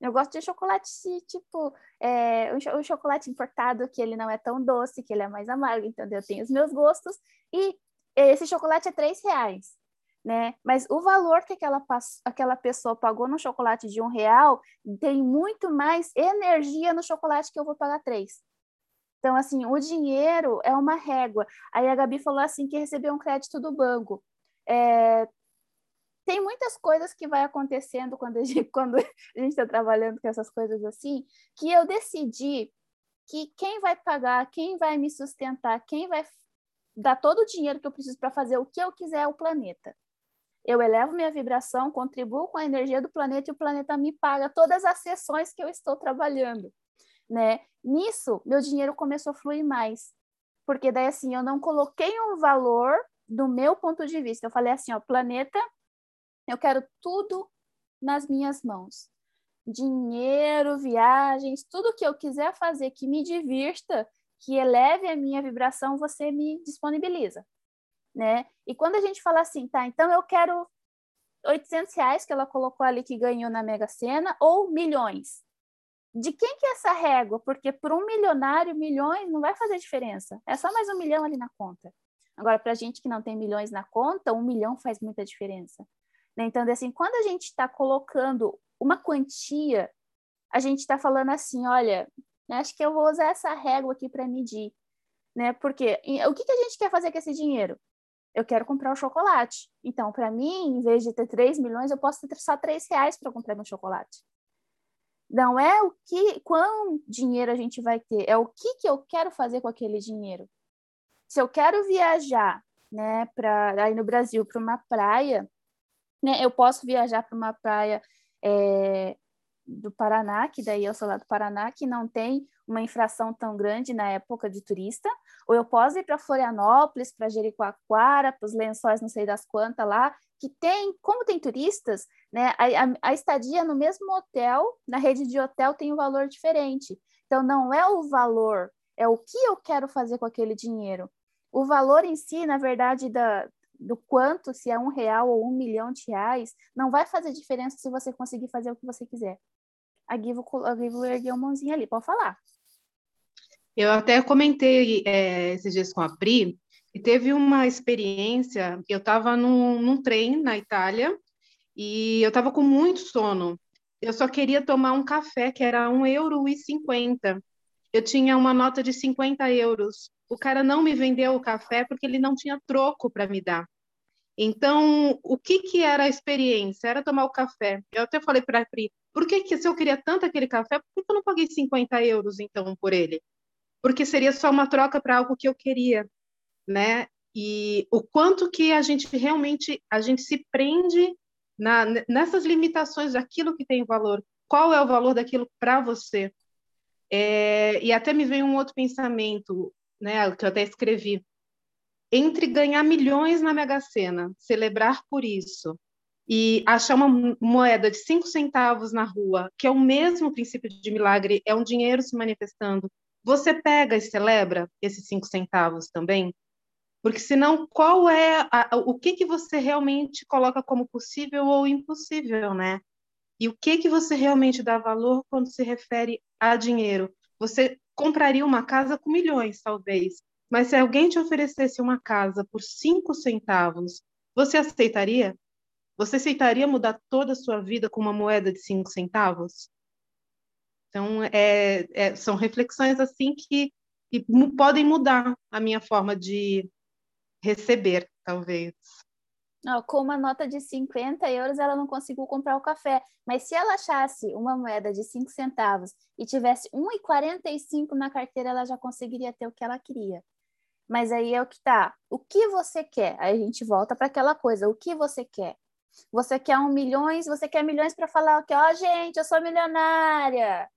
Eu gosto de chocolate tipo é, o chocolate importado que ele não é tão doce, que ele é mais amargo, então eu tenho os meus gostos e esse chocolate é três reais, né? Mas o valor que aquela, aquela pessoa pagou no chocolate de um real tem muito mais energia no chocolate que eu vou pagar três. Então, assim, o dinheiro é uma régua. Aí a Gabi falou assim que recebeu um crédito do banco. É, tem muitas coisas que vai acontecendo quando a gente quando a gente está trabalhando com essas coisas assim, que eu decidi que quem vai pagar, quem vai me sustentar, quem vai dar todo o dinheiro que eu preciso para fazer o que eu quiser ao planeta. Eu elevo minha vibração, contribuo com a energia do planeta e o planeta me paga todas as sessões que eu estou trabalhando, né? Nisso, meu dinheiro começou a fluir mais, porque daí assim, eu não coloquei um valor do meu ponto de vista. Eu falei assim, ó, planeta, eu quero tudo nas minhas mãos. Dinheiro, viagens, tudo que eu quiser fazer que me divirta, que eleve a minha vibração, você me disponibiliza, né? E quando a gente fala assim, tá, então eu quero 800 reais que ela colocou ali que ganhou na Mega Sena ou milhões. De quem que é essa régua? Porque para um milionário, milhões não vai fazer diferença. É só mais um milhão ali na conta. Agora, para gente que não tem milhões na conta, um milhão faz muita diferença. Né? Então, assim, quando a gente está colocando uma quantia, a gente está falando assim, olha, né? Acho que eu vou usar essa régua aqui para medir, né? Porque o que, que a gente quer fazer com esse dinheiro? Eu quero comprar o chocolate. Então, para mim, em vez de ter 3 milhões, eu posso ter só 3 reais para comprar meu chocolate. Não é o que, quão dinheiro a gente vai ter, é o que, que eu quero fazer com aquele dinheiro. Se eu quero viajar, né, para aí no Brasil para uma praia, né, eu posso viajar para uma praia é, do Paraná, que daí eu sou lá do Paraná, que não tem uma infração tão grande na época de turista, ou eu posso ir para Florianópolis, para Jericoacoara, para os lençóis não sei das quantas lá, que tem, como tem turistas, né, a, a, a, estadia no mesmo hotel, na rede de hotel, tem um valor diferente. Então, não é o valor, é o que eu quero fazer com aquele dinheiro. O valor em si, na verdade, da, do quanto, se é um real ou um milhão de reais, não vai fazer diferença se você conseguir fazer o que você quiser. A Givo, a Givo ergueu a mãozinha ali, pode falar. Eu até comentei é, esses dias com a Pri, e teve uma experiência, eu estava num, num trem na Itália, e eu estava com muito sono. Eu só queria tomar um café, que era um euro e cinquenta. Eu tinha uma nota de 50 euros. O cara não me vendeu o café porque ele não tinha troco para me dar. Então, o que, que era a experiência? Era tomar o café. Eu até falei para a Pri, por que, que se eu queria tanto aquele café, por que eu não paguei 50 euros, então, por ele? Porque seria só uma troca para algo que eu queria, né? E o quanto que a gente realmente, a gente se prende na, nessas limitações daquilo que tem valor. Qual é o valor daquilo para você? É, e até me veio um outro pensamento, né, que eu até escrevi entre ganhar milhões na Mega Sena, celebrar por isso, e achar uma moeda de cinco centavos na rua, que é o mesmo princípio de milagre, é um dinheiro se manifestando, você pega e celebra esses cinco centavos também? Porque senão, qual é a, o que que você realmente coloca como possível ou impossível, né? E o que que você realmente dá valor quando se refere a dinheiro? Você compraria uma casa com milhões, talvez, mas se alguém te oferecesse uma casa por cinco centavos, você aceitaria? Você aceitaria mudar toda a sua vida com uma moeda de cinco centavos? Então, é, é, são reflexões assim que, que podem mudar a minha forma de receber, talvez. Com uma nota de 50 euros, ela não conseguiu comprar o café. Mas se ela achasse uma moeda de 5 centavos e tivesse 1,45 na carteira, ela já conseguiria ter o que ela queria. Mas aí é o que tá. O que você quer? Aí a gente volta para aquela coisa. O que você quer? Você quer um milhões? Você quer milhões para falar que, ó, oh, gente, eu sou milionária,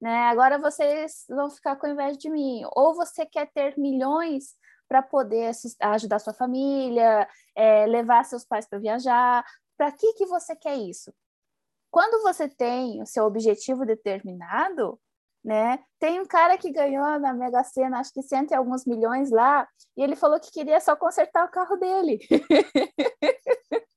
né? Agora vocês vão ficar com inveja de mim. Ou você quer ter milhões para poder ajudar sua família, é, levar seus pais para viajar. Para que que você quer isso? Quando você tem o seu objetivo determinado, né? Tem um cara que ganhou na Mega Sena, acho que cento e alguns milhões lá, e ele falou que queria só consertar o carro dele.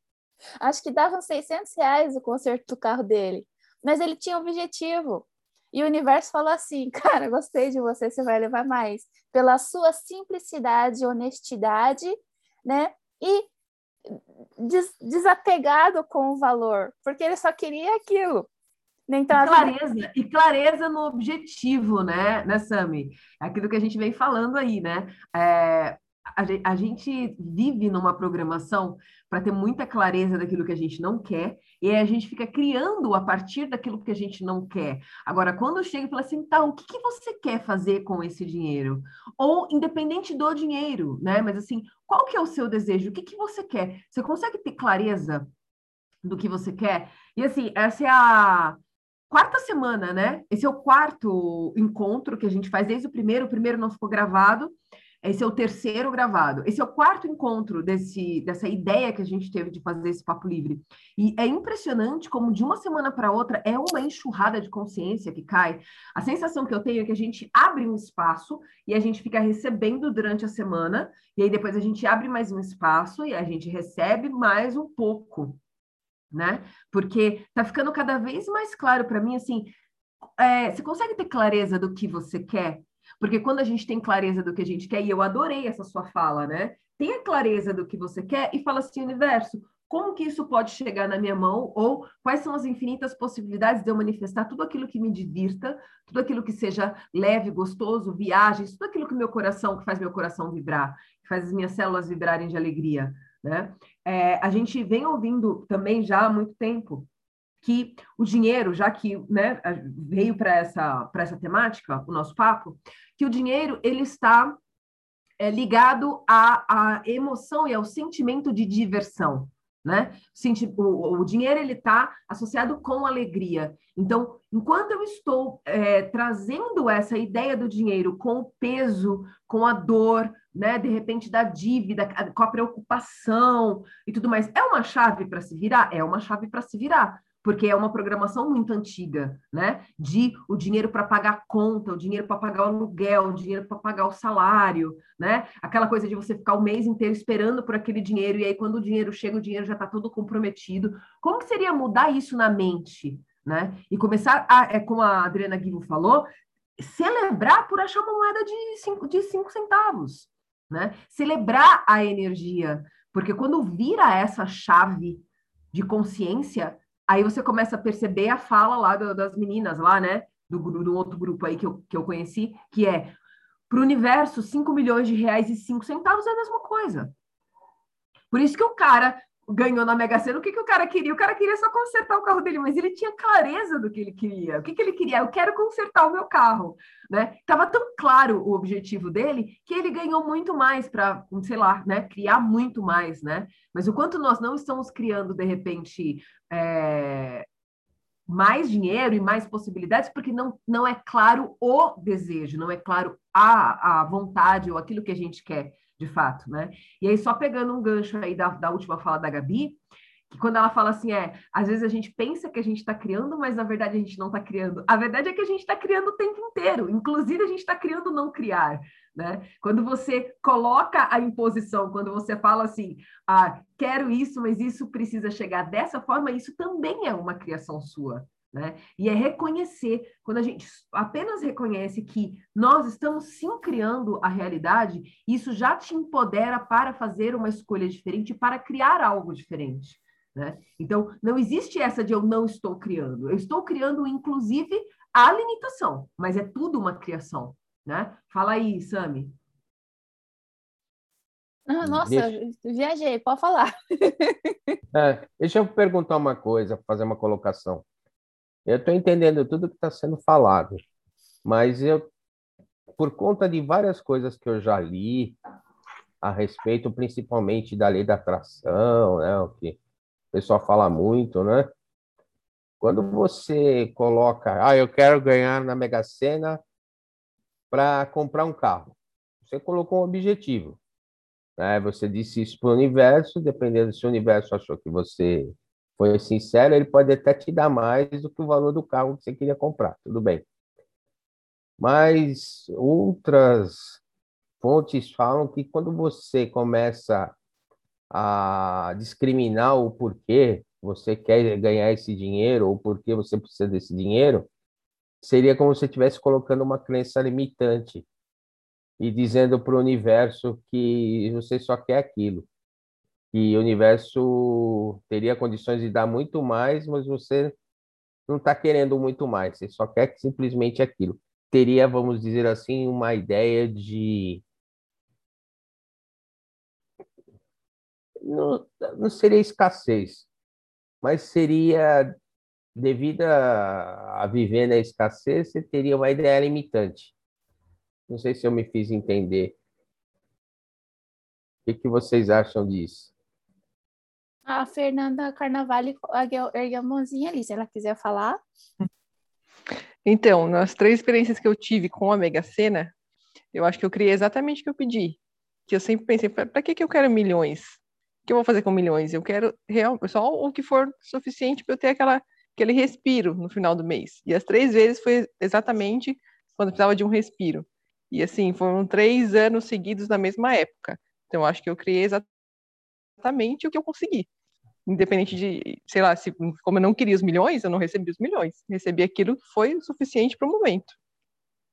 acho que davam 600 reais o conserto do carro dele. Mas ele tinha um objetivo. E o universo falou assim: cara, gostei de você, você vai levar mais. Pela sua simplicidade, honestidade, né? E des desapegado com o valor, porque ele só queria aquilo. Então, e clareza, e clareza no objetivo, né, né, Sami? Aquilo que a gente vem falando aí, né? É, a, a gente vive numa programação para ter muita clareza daquilo que a gente não quer, e aí a gente fica criando a partir daquilo que a gente não quer. Agora, quando chega e fala assim, tá, o que, que você quer fazer com esse dinheiro? Ou independente do dinheiro, né? Mas assim, qual que é o seu desejo? O que, que você quer? Você consegue ter clareza do que você quer? E assim, essa é a quarta semana, né? Esse é o quarto encontro que a gente faz desde o primeiro. O primeiro não ficou gravado. Esse é o terceiro gravado. Esse é o quarto encontro desse, dessa ideia que a gente teve de fazer esse papo livre. E é impressionante como de uma semana para outra é uma enxurrada de consciência que cai. A sensação que eu tenho é que a gente abre um espaço e a gente fica recebendo durante a semana, e aí depois a gente abre mais um espaço e a gente recebe mais um pouco né? Porque tá ficando cada vez mais claro para mim, assim, é, você consegue ter clareza do que você quer? Porque quando a gente tem clareza do que a gente quer, e eu adorei essa sua fala, né? Tenha clareza do que você quer e fala assim, universo, como que isso pode chegar na minha mão? Ou quais são as infinitas possibilidades de eu manifestar tudo aquilo que me divirta, tudo aquilo que seja leve, gostoso, viagens, tudo aquilo que meu coração, que faz meu coração vibrar, que faz as minhas células vibrarem de alegria. Né? É, a gente vem ouvindo também já há muito tempo que o dinheiro, já que né, veio para essa, essa temática, o nosso papo, que o dinheiro ele está é, ligado à, à emoção e ao sentimento de diversão né? O, o dinheiro ele está associado com alegria. Então, enquanto eu estou é, trazendo essa ideia do dinheiro com o peso, com a dor, né? De repente da dívida, com a preocupação e tudo mais, é uma chave para se virar? É uma chave para se virar porque é uma programação muito antiga, né? De o dinheiro para pagar a conta, o dinheiro para pagar o aluguel, o dinheiro para pagar o salário, né? Aquela coisa de você ficar o mês inteiro esperando por aquele dinheiro e aí quando o dinheiro chega, o dinheiro já está todo comprometido. Como que seria mudar isso na mente, né? E começar a, é como a Adriana Guivo falou, celebrar por achar uma moeda de cinco, de cinco centavos, né? Celebrar a energia, porque quando vira essa chave de consciência, Aí você começa a perceber a fala lá do, das meninas lá, né? Do, do outro grupo aí que eu, que eu conheci, que é para o universo, 5 milhões de reais e 5 centavos é a mesma coisa. Por isso que o cara ganhou na Mega Sena, o que, que o cara queria? O cara queria só consertar o carro dele, mas ele tinha clareza do que ele queria. O que, que ele queria? Eu quero consertar o meu carro, né? Tava tão claro o objetivo dele que ele ganhou muito mais para, sei lá, né? Criar muito mais, né? Mas o quanto nós não estamos criando, de repente, é, mais dinheiro e mais possibilidades, porque não, não é claro o desejo, não é claro a, a vontade ou aquilo que a gente quer de fato, né? E aí, só pegando um gancho aí da, da última fala da Gabi, que quando ela fala assim, é, às vezes a gente pensa que a gente está criando, mas na verdade a gente não está criando. A verdade é que a gente está criando o tempo inteiro, inclusive a gente está criando não criar, né? Quando você coloca a imposição, quando você fala assim, ah, quero isso, mas isso precisa chegar dessa forma, isso também é uma criação sua, né? E é reconhecer, quando a gente apenas reconhece que nós estamos sim criando a realidade, isso já te empodera para fazer uma escolha diferente, para criar algo diferente. Né? Então, não existe essa de eu não estou criando. Eu estou criando, inclusive, a limitação, mas é tudo uma criação. Né? Fala aí, Sami. Ah, nossa, deixa... viajei, pode falar. É, deixa eu perguntar uma coisa, fazer uma colocação. Eu estou entendendo tudo que está sendo falado, mas eu, por conta de várias coisas que eu já li a respeito, principalmente da lei da atração, né, o que o pessoal fala muito, né? Quando você coloca, ah, eu quero ganhar na Mega Sena para comprar um carro, você colocou um objetivo. Né? Você disse isso para o universo, dependendo se o universo achou que você foi sincero, ele pode até te dar mais do que o valor do carro que você queria comprar, tudo bem. Mas outras fontes falam que quando você começa a discriminar o porquê você quer ganhar esse dinheiro ou porquê você precisa desse dinheiro, seria como se você estivesse colocando uma crença limitante e dizendo para o universo que você só quer aquilo que o universo teria condições de dar muito mais, mas você não está querendo muito mais, você só quer simplesmente aquilo. Teria, vamos dizer assim, uma ideia de. Não, não seria escassez, mas seria, devido a, a viver na escassez, você teria uma ideia limitante. Não sei se eu me fiz entender. O que, que vocês acham disso? A Fernanda Carnavale ergueu a mãozinha ali, se ela quiser falar. Então, nas três experiências que eu tive com a Mega Sena, eu acho que eu criei exatamente o que eu pedi. Que eu sempre pensei, para que, que eu quero milhões? O que eu vou fazer com milhões? Eu quero real, só o que for suficiente para eu ter aquela, aquele respiro no final do mês. E as três vezes foi exatamente quando eu precisava de um respiro. E assim, foram três anos seguidos na mesma época. Então, acho que eu criei exatamente exatamente o que eu consegui. Independente de, sei lá, se, como eu não queria os milhões, eu não recebi os milhões. Recebi aquilo que foi o suficiente para o momento.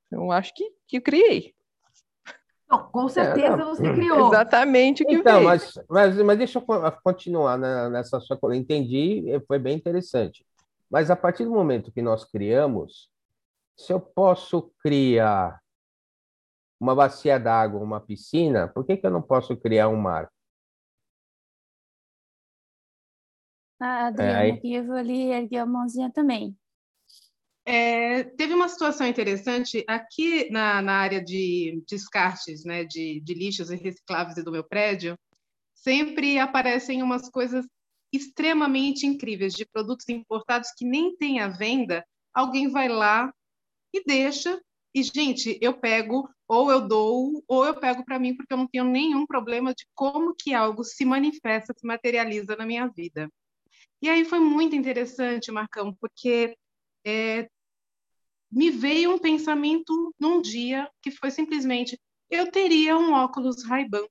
Eu acho que, que eu criei. Não, com certeza é, você criou. Exatamente o que então, eu mas, mas, mas deixa eu continuar nessa sua. Eu entendi, foi bem interessante. Mas a partir do momento que nós criamos, se eu posso criar uma bacia d'água, uma piscina, por que, que eu não posso criar um mar? A Adriana é, ali ergueu a mãozinha também. É, teve uma situação interessante aqui na, na área de descartes, né, de, de lixos e recicláveis do meu prédio, sempre aparecem umas coisas extremamente incríveis de produtos importados que nem tem à venda. Alguém vai lá e deixa e gente, eu pego ou eu dou ou eu pego para mim porque eu não tenho nenhum problema de como que algo se manifesta, se materializa na minha vida. E aí foi muito interessante, Marcão, porque é, me veio um pensamento num dia que foi simplesmente: eu teria um óculos Ray-Ban.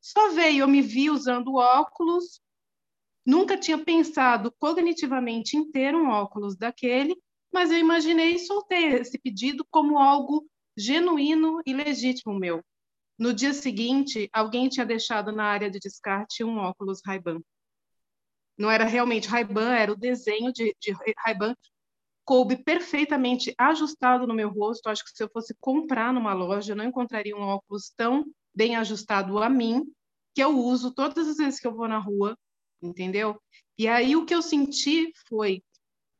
Só veio, eu me vi usando óculos, nunca tinha pensado cognitivamente em ter um óculos daquele, mas eu imaginei e soltei esse pedido como algo genuíno e legítimo meu. No dia seguinte, alguém tinha deixado na área de descarte um óculos Ray-Ban não era realmente Ray-Ban, era o desenho de, de Ray-Ban, coube perfeitamente ajustado no meu rosto. Acho que se eu fosse comprar numa loja, eu não encontraria um óculos tão bem ajustado a mim. que eu uso todas as vezes que eu vou na rua, entendeu? E aí o que eu senti foi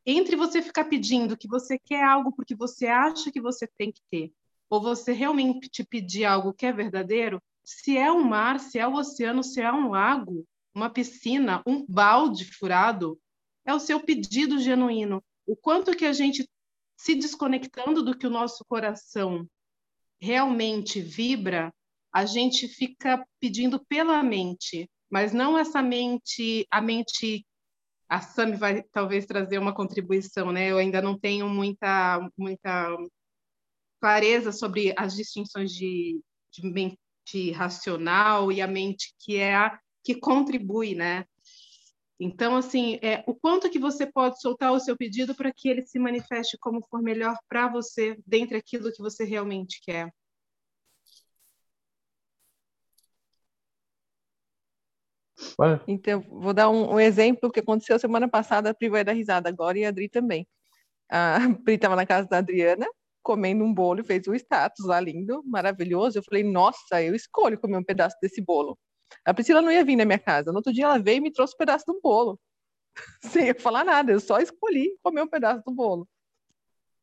entre você ficar pedindo que você quer algo porque você acha que você tem que ter, ou você realmente te pedir algo que é verdadeiro, se é um mar, se é o oceano, se é um lago, uma piscina, um balde furado, é o seu pedido genuíno. O quanto que a gente se desconectando do que o nosso coração realmente vibra, a gente fica pedindo pela mente, mas não essa mente, a mente a Sami vai talvez trazer uma contribuição, né? Eu ainda não tenho muita muita clareza sobre as distinções de, de mente racional e a mente que é a que contribui, né? Então, assim, é, o quanto que você pode soltar o seu pedido para que ele se manifeste como for melhor para você, dentre aquilo que você realmente quer. Então, vou dar um, um, exemplo que aconteceu semana passada, a Pri vai dar risada agora e a Adri também. A Pri estava na casa da Adriana, comendo um bolo fez um status lá lindo, maravilhoso. Eu falei, nossa, eu escolho comer um pedaço desse bolo. A Priscila não ia vir na minha casa. No outro dia ela veio e me trouxe um pedaço do bolo. Sem eu falar nada, eu só escolhi comer um pedaço do bolo.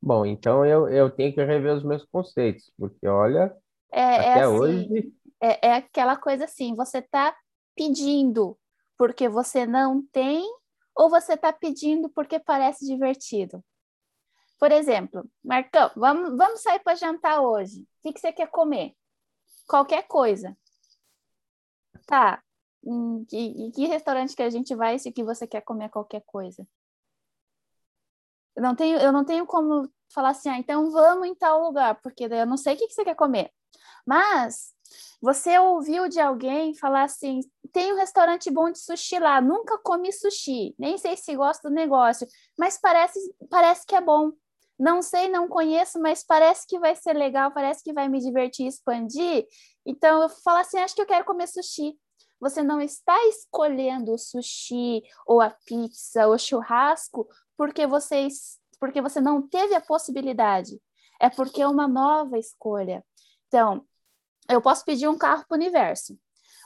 Bom, então eu, eu tenho que rever os meus conceitos, porque olha, é, é até assim, hoje. É, é aquela coisa assim, você está pedindo porque você não tem ou você está pedindo porque parece divertido? Por exemplo, Marcão, vamos, vamos sair para jantar hoje. O que, que você quer comer? Qualquer coisa. Tá. Que, restaurante que a gente vai se que você quer comer qualquer coisa? Eu não tenho, eu não tenho como falar assim, ah, então vamos em tal lugar, porque eu não sei o que, que você quer comer. Mas você ouviu de alguém falar assim: tem um restaurante bom de sushi lá, nunca comi sushi, nem sei se gosto do negócio, mas parece, parece que é bom. Não sei, não conheço, mas parece que vai ser legal, parece que vai me divertir, expandir. Então eu falo assim: acho que eu quero comer sushi. Você não está escolhendo o sushi ou a pizza ou churrasco porque você, porque você não teve a possibilidade. É porque é uma nova escolha. Então, eu posso pedir um carro para o universo.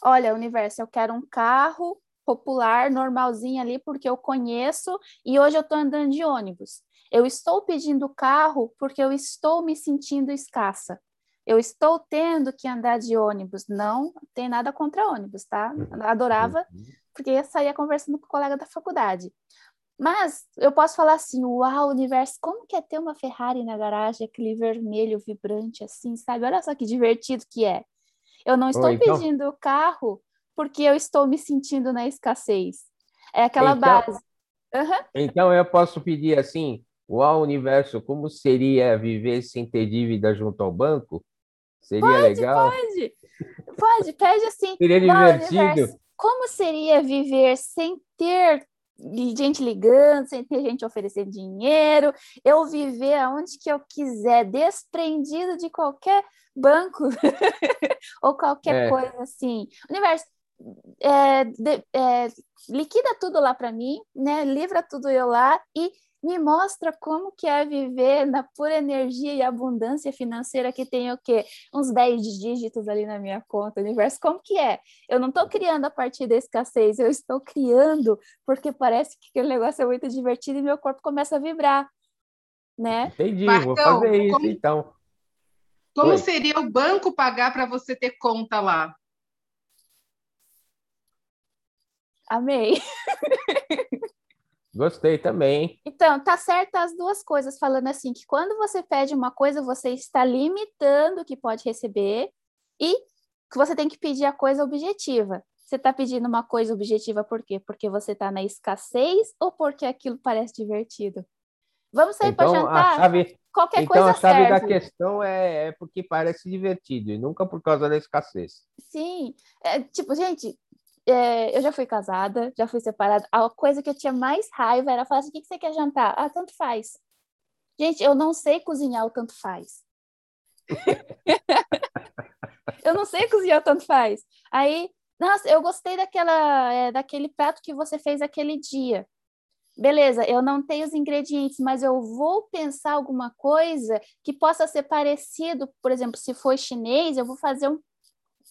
Olha, universo, eu quero um carro popular, normalzinho ali, porque eu conheço e hoje eu estou andando de ônibus. Eu estou pedindo carro porque eu estou me sentindo escassa. Eu estou tendo que andar de ônibus. Não tem nada contra ônibus, tá? Adorava, uhum. porque saía conversando com o colega da faculdade. Mas eu posso falar assim, uau, universo, como que é ter uma Ferrari na garagem, aquele vermelho vibrante assim, sabe? Olha só que divertido que é. Eu não estou então... pedindo o carro porque eu estou me sentindo na escassez. É aquela então... base. Uhum. Então eu posso pedir assim, uau, universo, como seria viver sem ter dívida junto ao banco? Seria pode, legal? Pode, pode, pede assim. Seria divertido. Universo, como seria viver sem ter gente ligando, sem ter gente oferecendo dinheiro, eu viver aonde que eu quiser, desprendido de qualquer banco ou qualquer é. coisa assim. Universo, é, de, é, liquida tudo lá para mim, né? Livra tudo eu lá e me mostra como que é viver na pura energia e abundância financeira que tem o quê? Uns 10 dígitos ali na minha conta, universo, como que é? Eu não estou criando a partir da escassez, eu estou criando porque parece que aquele negócio é muito divertido e meu corpo começa a vibrar, né? Entendi, Marcão, vou fazer isso como, então. Como Oi. seria o banco pagar para você ter conta lá? Amei. Gostei também. Então, tá certo as duas coisas, falando assim, que quando você pede uma coisa, você está limitando o que pode receber e que você tem que pedir a coisa objetiva. Você está pedindo uma coisa objetiva por quê? Porque você está na escassez ou porque aquilo parece divertido? Vamos sair então, para jantar? Chave... Qualquer então, coisa a chave serve. da questão é, é, porque parece divertido e nunca por causa da escassez. Sim. É, tipo, gente, é, eu já fui casada, já fui separada. A coisa que eu tinha mais raiva era falar assim: o que, que você quer jantar? Ah, tanto faz. Gente, eu não sei cozinhar o tanto faz. eu não sei cozinhar o tanto faz. Aí, nossa, eu gostei daquela, é, daquele prato que você fez aquele dia. Beleza, eu não tenho os ingredientes, mas eu vou pensar alguma coisa que possa ser parecido. Por exemplo, se for chinês, eu vou fazer um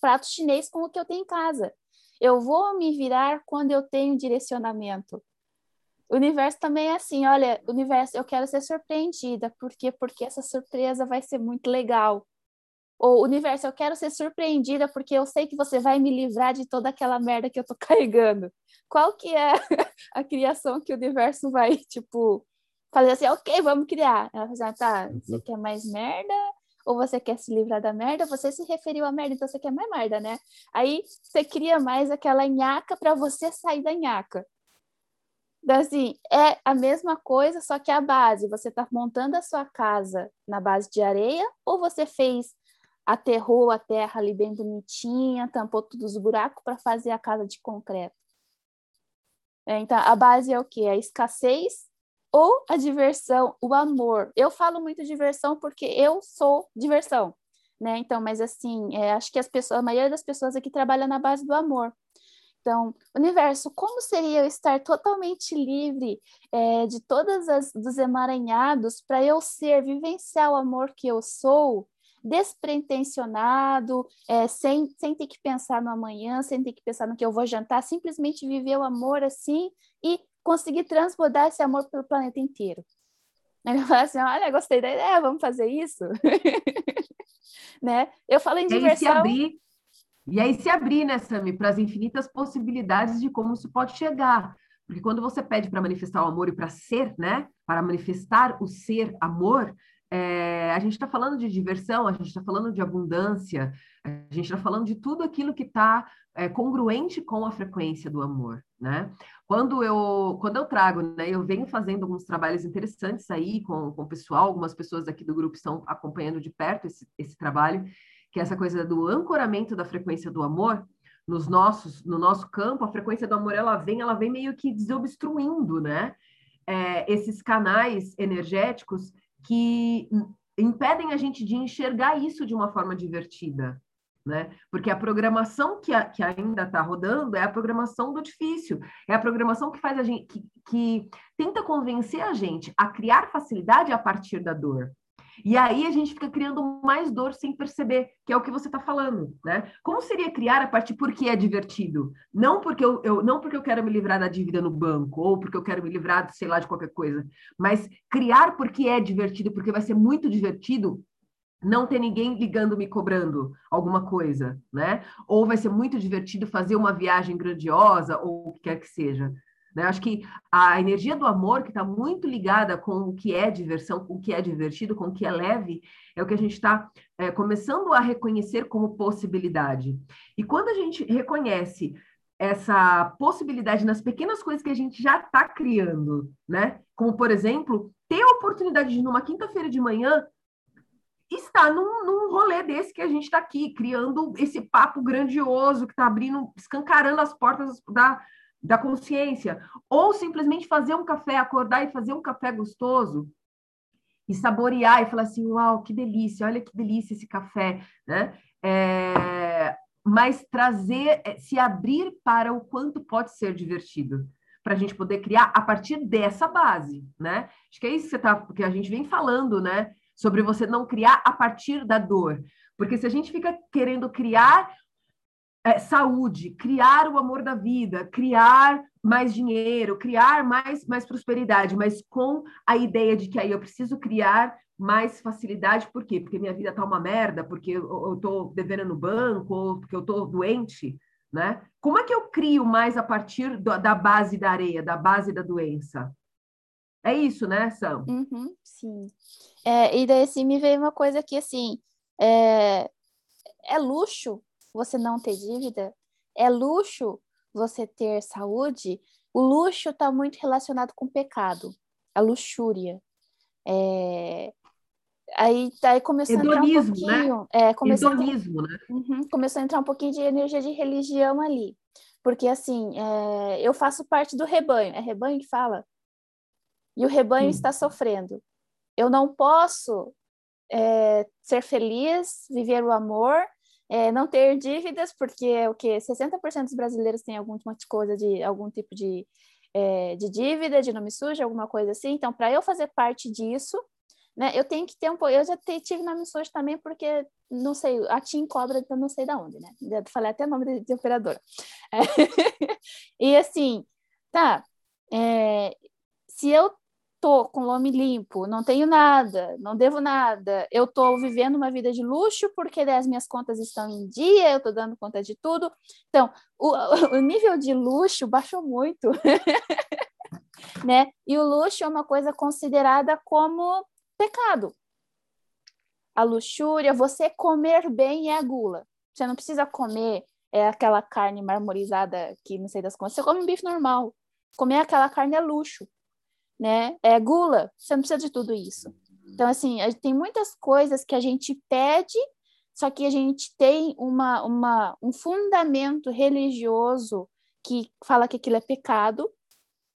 prato chinês com o que eu tenho em casa. Eu vou me virar quando eu tenho direcionamento. O universo também é assim, olha, universo, eu quero ser surpreendida, por quê? Porque essa surpresa vai ser muito legal. Ou universo, eu quero ser surpreendida porque eu sei que você vai me livrar de toda aquela merda que eu tô carregando. Qual que é a criação que o universo vai, tipo, fazer assim, ok, vamos criar. Ela fala ah, tá, você quer mais merda? Ou você quer se livrar da merda? Você se referiu à merda, então você quer mais merda, né? Aí você cria mais aquela nhaca para você sair da nhaca. Então, assim, é a mesma coisa, só que a base, você está montando a sua casa na base de areia, ou você fez, aterrou a terra ali bem bonitinha, tampou todos os buracos para fazer a casa de concreto. É, então, a base é o quê? A escassez ou a diversão, o amor. Eu falo muito diversão porque eu sou diversão, né? Então, mas assim, é, acho que as pessoas, a maioria das pessoas aqui trabalha na base do amor. Então, universo, como seria eu estar totalmente livre é, de todas as dos emaranhados para eu ser, vivenciar o amor que eu sou, despretensionado, é, sem, sem ter que pensar no amanhã, sem ter que pensar no que eu vou jantar, simplesmente viver o amor assim e conseguir transbordar esse amor pelo planeta inteiro. Ele fala assim, olha, gostei da ideia, vamos fazer isso. né? Eu falei em diversão... abrir e aí se abrir, né, Sami, para as infinitas possibilidades de como isso pode chegar. Porque quando você pede para manifestar o amor e para ser, né, para manifestar o ser amor, é, a gente está falando de diversão, a gente está falando de abundância, a gente está falando de tudo aquilo que está é, congruente com a frequência do amor, né? Quando eu, quando eu trago, né, eu venho fazendo alguns trabalhos interessantes aí com, com o pessoal, algumas pessoas aqui do grupo estão acompanhando de perto esse, esse trabalho, que é essa coisa do ancoramento da frequência do amor, nos nossos, no nosso campo, a frequência do amor ela vem, ela vem meio que desobstruindo, né? É, esses canais energéticos que impedem a gente de enxergar isso de uma forma divertida, né? Porque a programação que, a, que ainda está rodando é a programação do difícil, é a programação que faz a gente, que, que tenta convencer a gente a criar facilidade a partir da dor. E aí a gente fica criando mais dor sem perceber, que é o que você está falando, né? Como seria criar a partir porque é divertido? Não porque eu, eu, não porque eu quero me livrar da dívida no banco, ou porque eu quero me livrar, sei lá, de qualquer coisa, mas criar porque é divertido, porque vai ser muito divertido não ter ninguém ligando me cobrando alguma coisa, né? Ou vai ser muito divertido fazer uma viagem grandiosa ou o que quer que seja. Né? Acho que a energia do amor, que está muito ligada com o que é diversão, com o que é divertido, com o que é leve, é o que a gente está é, começando a reconhecer como possibilidade. E quando a gente reconhece essa possibilidade nas pequenas coisas que a gente já está criando, né? Como, por exemplo, ter a oportunidade de, numa quinta-feira de manhã, estar num, num rolê desse que a gente está aqui, criando esse papo grandioso que está abrindo, escancarando as portas da, da consciência, ou simplesmente fazer um café, acordar e fazer um café gostoso e saborear e falar assim, uau, que delícia, olha que delícia esse café, né? É, mas trazer, é, se abrir para o quanto pode ser divertido, para a gente poder criar a partir dessa base, né? Acho que é isso que, tá, que a gente vem falando, né? Sobre você não criar a partir da dor. Porque se a gente fica querendo criar é, saúde, criar o amor da vida, criar mais dinheiro, criar mais, mais prosperidade, mas com a ideia de que aí eu preciso criar mais facilidade, por quê? Porque minha vida tá uma merda, porque eu, tô devendo no banco, ou porque eu tô doente, né? Como é que eu crio mais a partir do, da base da areia, da base da doença? É isso, né, Sam? Uhum, sim. É, e daí, assim, me veio uma coisa que, assim, é, é luxo você não ter dívida? É luxo você ter saúde? O luxo está muito relacionado com o pecado, a luxúria. É... Aí, aí começou Hedonismo, a entrar um né? pouquinho. Né? É, começou Hedonismo, a... né? Uhum, começou a entrar um pouquinho de energia de religião ali. Porque, assim, é... eu faço parte do rebanho. É rebanho que fala? E o rebanho está sofrendo. Eu não posso é, ser feliz, viver o amor, é, não ter dívidas, porque o que 60% dos brasileiros têm algum tipo coisa de algum tipo de, é, de dívida, de nome sujo, alguma coisa assim. Então, para eu fazer parte disso, né? Eu tenho que ter um pouco. Eu já tive na Missões também, porque não sei, a TIM cobra, eu não sei da onde, né? Já falei até o nome de, de operadora. É. e assim, tá. É, se eu tô com lome limpo, não tenho nada, não devo nada, eu tô vivendo uma vida de luxo porque as minhas contas estão em dia, eu tô dando conta de tudo. Então, o, o nível de luxo baixou muito. né? E o luxo é uma coisa considerada como pecado. A luxúria, você comer bem é a gula. Você não precisa comer é aquela carne marmorizada que não sei das contas. Você come um bife normal. Comer aquela carne é luxo, né? É gula. Você não precisa de tudo isso. Então, assim, tem muitas coisas que a gente pede, só que a gente tem uma, uma, um fundamento religioso que fala que aquilo é pecado,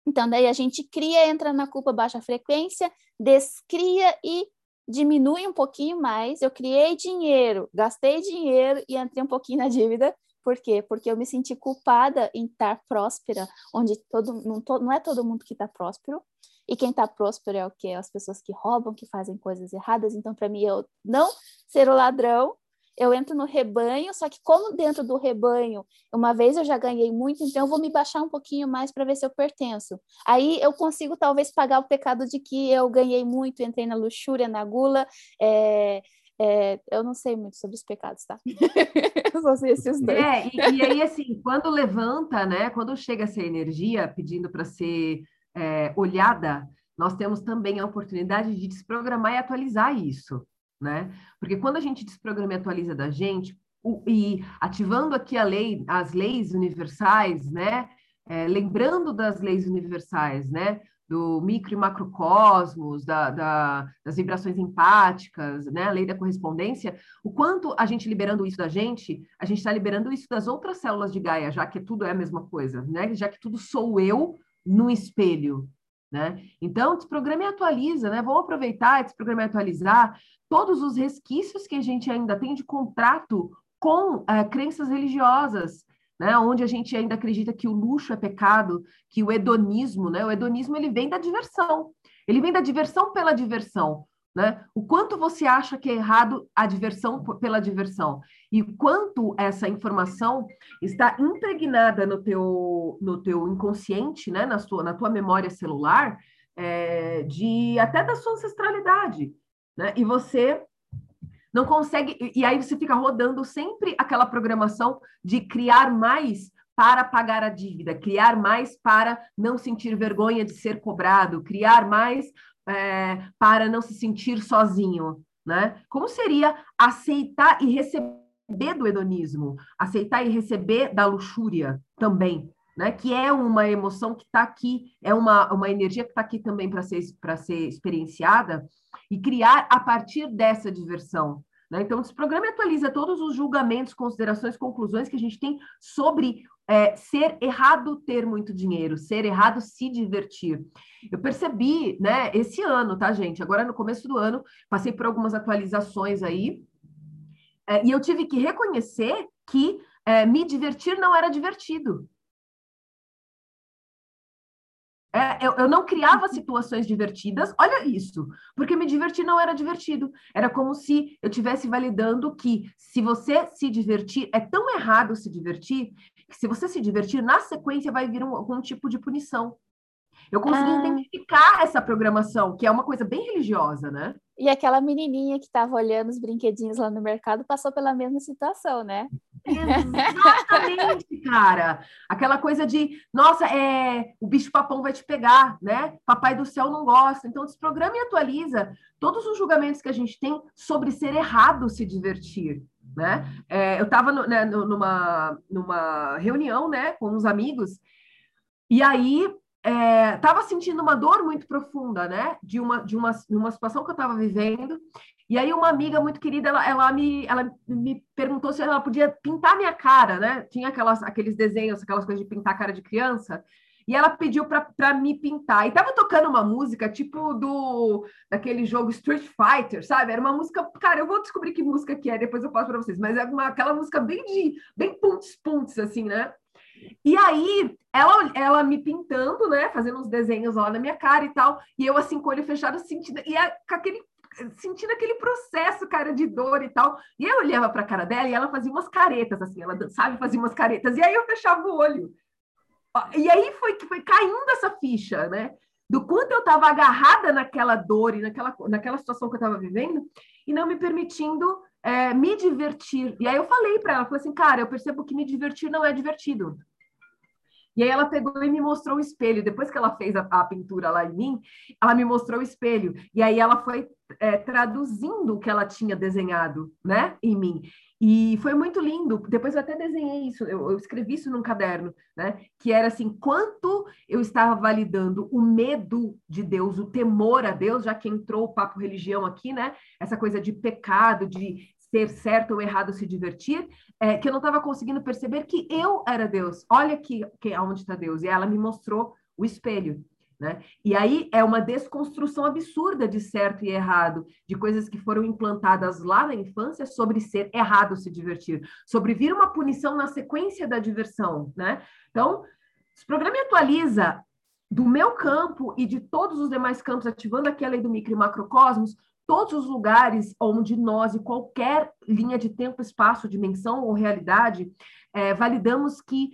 então, daí a gente cria, entra na culpa baixa frequência, descria e diminui um pouquinho mais. Eu criei dinheiro, gastei dinheiro e entrei um pouquinho na dívida. Por quê? Porque eu me senti culpada em estar próspera, onde todo, não, não é todo mundo que está próspero. E quem está próspero é o quê? As pessoas que roubam, que fazem coisas erradas. Então, para mim, eu não ser o ladrão eu entro no rebanho, só que como dentro do rebanho, uma vez eu já ganhei muito, então eu vou me baixar um pouquinho mais para ver se eu pertenço. Aí eu consigo talvez pagar o pecado de que eu ganhei muito, entrei na luxúria, na gula, é, é, eu não sei muito sobre os pecados, tá? eu só sei esses dois. É, e, e, aí, assim, quando levanta, né? Quando chega essa energia pedindo para ser é, olhada, nós temos também a oportunidade de desprogramar e atualizar isso né? Porque quando a gente desprograma e atualiza da gente, o, e ativando aqui a lei, as leis universais, né? É, lembrando das leis universais, né? Do micro e macrocosmos, da, da, das vibrações empáticas, né? A lei da correspondência, o quanto a gente liberando isso da gente, a gente está liberando isso das outras células de Gaia, já que tudo é a mesma coisa, né? Já que tudo sou eu no espelho, né? Então, desprograma e atualiza, né? Vamos aproveitar, desprogramar e atualizar todos os resquícios que a gente ainda tem de contrato com é, crenças religiosas, né? Onde a gente ainda acredita que o luxo é pecado, que o hedonismo, né? O hedonismo ele vem da diversão, ele vem da diversão pela diversão. Né? O quanto você acha que é errado a diversão pela diversão e quanto essa informação está impregnada no teu, no teu inconsciente, né? na, sua, na tua memória celular, é, de até da sua ancestralidade, né? E você não consegue, e aí você fica rodando sempre aquela programação de criar mais para pagar a dívida, criar mais para não sentir vergonha de ser cobrado, criar mais é, para não se sentir sozinho, né? Como seria aceitar e receber do hedonismo, aceitar e receber da luxúria também, né? Que é uma emoção que está aqui, é uma, uma energia que está aqui também para ser para ser experienciada e criar a partir dessa diversão. Né? Então, esse programa atualiza todos os julgamentos, considerações, conclusões que a gente tem sobre é, ser errado ter muito dinheiro, ser errado se divertir. Eu percebi, né, esse ano, tá, gente? Agora, no começo do ano, passei por algumas atualizações aí, é, e eu tive que reconhecer que é, me divertir não era divertido. É, eu, eu, não criava situações divertidas, olha isso, porque me divertir não era divertido. Era como se eu estivesse validando que se você se divertir, é tão errado se divertir, que se você se divertir, na sequência vai vir um, algum tipo de punição. Eu consegui ah. identificar essa programação, que é uma coisa bem religiosa, né? E aquela menininha que estava olhando os brinquedinhos lá no mercado passou pela mesma situação, né? Exatamente, cara. Aquela coisa de, nossa, é, o bicho-papão vai te pegar, né? Papai do céu não gosta. Então, desprograma e atualiza todos os julgamentos que a gente tem sobre ser errado se divertir, né? É, eu estava né, numa, numa reunião, né, com uns amigos, e aí estava é, sentindo uma dor muito profunda, né? De uma, de uma, de uma situação que eu estava vivendo. E aí uma amiga muito querida, ela, ela, me, ela me perguntou se ela podia pintar minha cara, né? Tinha aquelas, aqueles desenhos, aquelas coisas de pintar a cara de criança. E ela pediu para me pintar. E tava tocando uma música tipo do daquele jogo Street Fighter, sabe? Era uma música, cara, eu vou descobrir que música que é, depois eu passo para vocês, mas é uma, aquela música bem de bem pontos pontos assim, né? E aí, ela, ela me pintando, né? Fazendo uns desenhos lá na minha cara e tal. E eu, assim, com o olho fechado, sentindo. E é, aquele sentindo aquele processo, cara, de dor e tal. E eu olhava para a cara dela e ela fazia umas caretas, assim, ela sabe fazer umas caretas. E aí eu fechava o olho. E aí foi que foi caindo essa ficha, né? Do quanto eu estava agarrada naquela dor e naquela, naquela situação que eu estava vivendo e não me permitindo é, me divertir. E aí eu falei para ela, falei assim, cara, eu percebo que me divertir não é divertido. E aí ela pegou e me mostrou o espelho. Depois que ela fez a, a pintura lá em mim, ela me mostrou o espelho. E aí ela foi é, traduzindo o que ela tinha desenhado, né, em mim. E foi muito lindo. Depois eu até desenhei isso, eu, eu, escrevi isso num caderno, né? Que era assim: quanto eu estava validando o medo de Deus, o temor a Deus, já que entrou o papo religião aqui, né? Essa coisa de pecado, de ser certo ou errado se divertir, é, que eu não estava conseguindo perceber que eu era Deus. Olha aqui que, aonde está Deus. E ela me mostrou o espelho. Né? E aí é uma desconstrução absurda de certo e errado, de coisas que foram implantadas lá na infância sobre ser errado se divertir, sobre vir uma punição na sequência da diversão. Né? Então, se o programa atualiza do meu campo e de todos os demais campos, ativando aqui a lei do micro e macrocosmos, todos os lugares onde nós, em qualquer linha de tempo, espaço, dimensão ou realidade, é, validamos que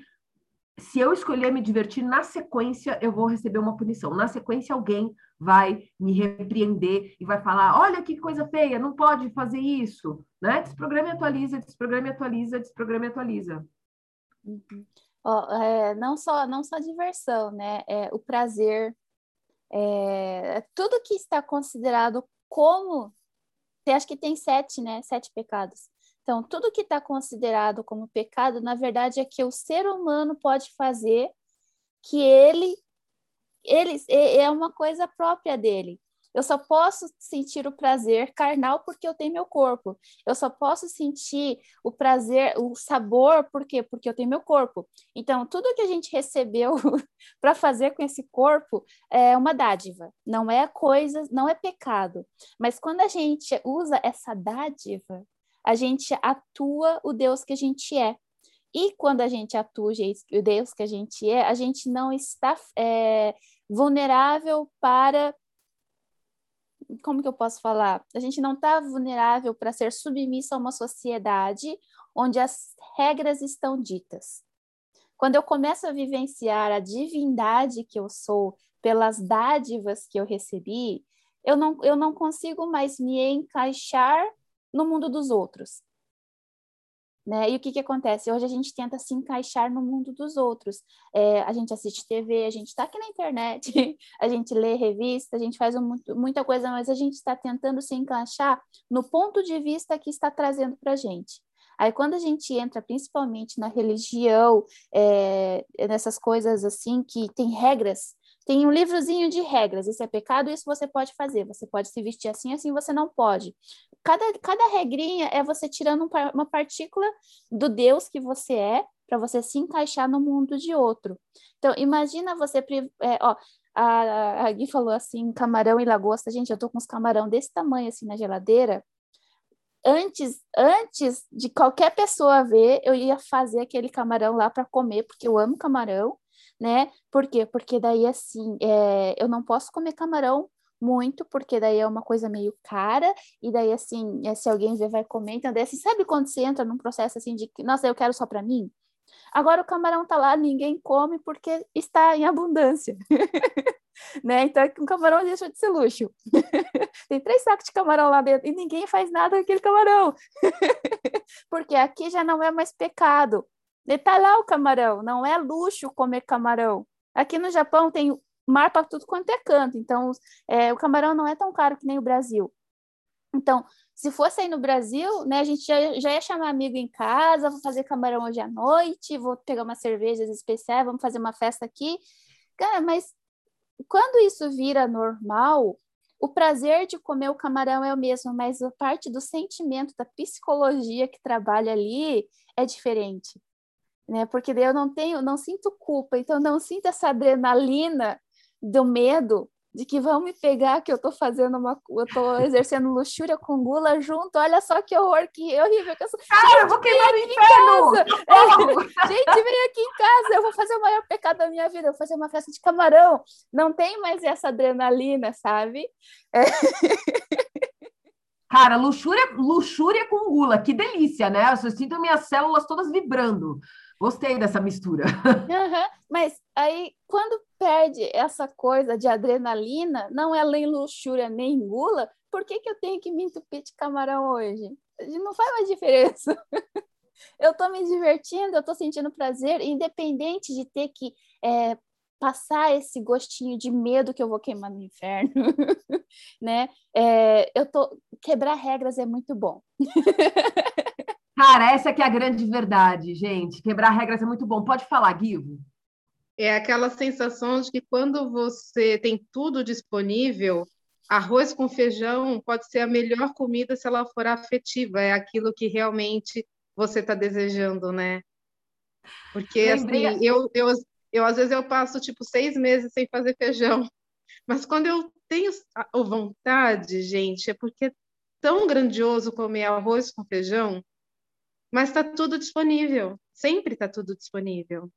se eu escolher me divertir, na sequência eu vou receber uma punição. Na sequência, alguém vai me repreender e vai falar: olha que coisa feia, não pode fazer isso. Né? Desprograma e atualiza, desprograma e atualiza, desprograma e atualiza. Uhum. Oh, é, não só não só diversão, né? É, o prazer, é, tudo que está considerado como. Acho que tem sete, né? Sete pecados. Então, tudo que está considerado como pecado, na verdade, é que o ser humano pode fazer que ele, ele é uma coisa própria dele. Eu só posso sentir o prazer carnal porque eu tenho meu corpo. Eu só posso sentir o prazer, o sabor, por quê? Porque eu tenho meu corpo. Então, tudo que a gente recebeu para fazer com esse corpo é uma dádiva, não é coisa, não é pecado. Mas quando a gente usa essa dádiva, a gente atua o Deus que a gente é. E quando a gente atua o Deus que a gente é, a gente não está é, vulnerável para como que eu posso falar? A gente não está vulnerável para ser submissa a uma sociedade onde as regras estão ditas. Quando eu começo a vivenciar a divindade que eu sou pelas dádivas que eu recebi, eu não, eu não consigo mais me encaixar no mundo dos outros. Né? E o que, que acontece? Hoje a gente tenta se encaixar no mundo dos outros. É, a gente assiste TV, a gente está aqui na internet, a gente lê revista, a gente faz um, muita coisa, mas a gente está tentando se encaixar no ponto de vista que está trazendo para a gente. Aí, quando a gente entra principalmente na religião, é, nessas coisas assim, que tem regras, tem um livrozinho de regras, isso é pecado, isso você pode fazer, você pode se vestir assim, assim você não pode. Cada, cada regrinha é você tirando uma partícula do Deus que você é, para você se encaixar no mundo de outro. Então, imagina você, é, ó, a, a Gui falou assim, camarão e lagosta, gente, eu tô com uns camarão desse tamanho assim na geladeira, antes, antes de qualquer pessoa ver, eu ia fazer aquele camarão lá para comer, porque eu amo camarão, né? Por quê? Porque daí, assim, é, eu não posso comer camarão muito, porque daí é uma coisa meio cara, e daí, assim, é, se alguém ver, vai comer. Então, daí, assim, sabe quando você entra num processo, assim, de nossa, eu quero só para mim? Agora o camarão tá lá, ninguém come porque está em abundância. né? Então, um camarão deixa de ser luxo. Tem três sacos de camarão lá dentro e ninguém faz nada com aquele camarão. porque aqui já não é mais pecado. Está lá o camarão, não é luxo comer camarão. Aqui no Japão tem mar para tudo quanto é canto, então é, o camarão não é tão caro que nem o Brasil. Então, se fosse aí no Brasil, né, a gente já, já ia chamar amigo em casa, vou fazer camarão hoje à noite, vou pegar umas cervejas especiais, vamos fazer uma festa aqui. Cara, mas quando isso vira normal, o prazer de comer o camarão é o mesmo, mas a parte do sentimento, da psicologia que trabalha ali é diferente né? Porque daí eu não tenho, não sinto culpa, então não sinto essa adrenalina do medo de que vão me pegar que eu tô fazendo uma, eu tô exercendo luxúria com gula junto, olha só que horror, que horrível que eu sou. Cara, gente, eu vou queimar no inferno! É, gente, vem aqui em casa, eu vou fazer o maior pecado da minha vida, eu vou fazer uma festa de camarão. Não tem mais essa adrenalina, sabe? É... Cara, luxúria, luxúria com gula, que delícia, né? Eu sinto minhas células todas vibrando. Gostei dessa mistura. Uhum. Mas aí, quando perde essa coisa de adrenalina, não é nem luxúria nem gula, por que, que eu tenho que me entupir de camarão hoje? Não faz mais diferença. eu estou me divertindo, eu estou sentindo prazer, independente de ter que é, passar esse gostinho de medo que eu vou queimar no inferno, né? É, eu tô quebrar regras é muito bom. Cara, essa que é a grande verdade, gente. Quebrar regras é muito bom. Pode falar, Guivo. É aquela sensação de que quando você tem tudo disponível, arroz com feijão pode ser a melhor comida se ela for afetiva, é aquilo que realmente você está desejando, né? Porque Lembrei... assim, eu, eu, eu às vezes eu passo tipo seis meses sem fazer feijão, mas quando eu tenho a vontade, gente, é porque é tão grandioso comer arroz com feijão mas está tudo disponível, sempre está tudo disponível.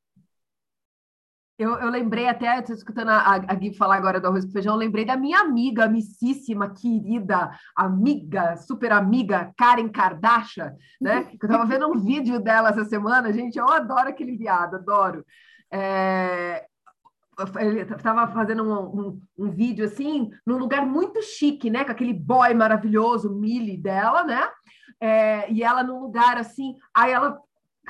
Eu, eu lembrei até, estou escutando a, a Gui falar agora do arroz com feijão, eu lembrei da minha amiga, amicíssima, querida, amiga, super amiga, Karen Kardashian, né? Eu estava vendo um vídeo dela essa semana, gente, eu adoro aquele viado, adoro. É, ele estava fazendo um, um, um, vídeo assim, num lugar muito chique, né? Com aquele boy maravilhoso, Millie dela, né? É, e ela num lugar assim, aí ela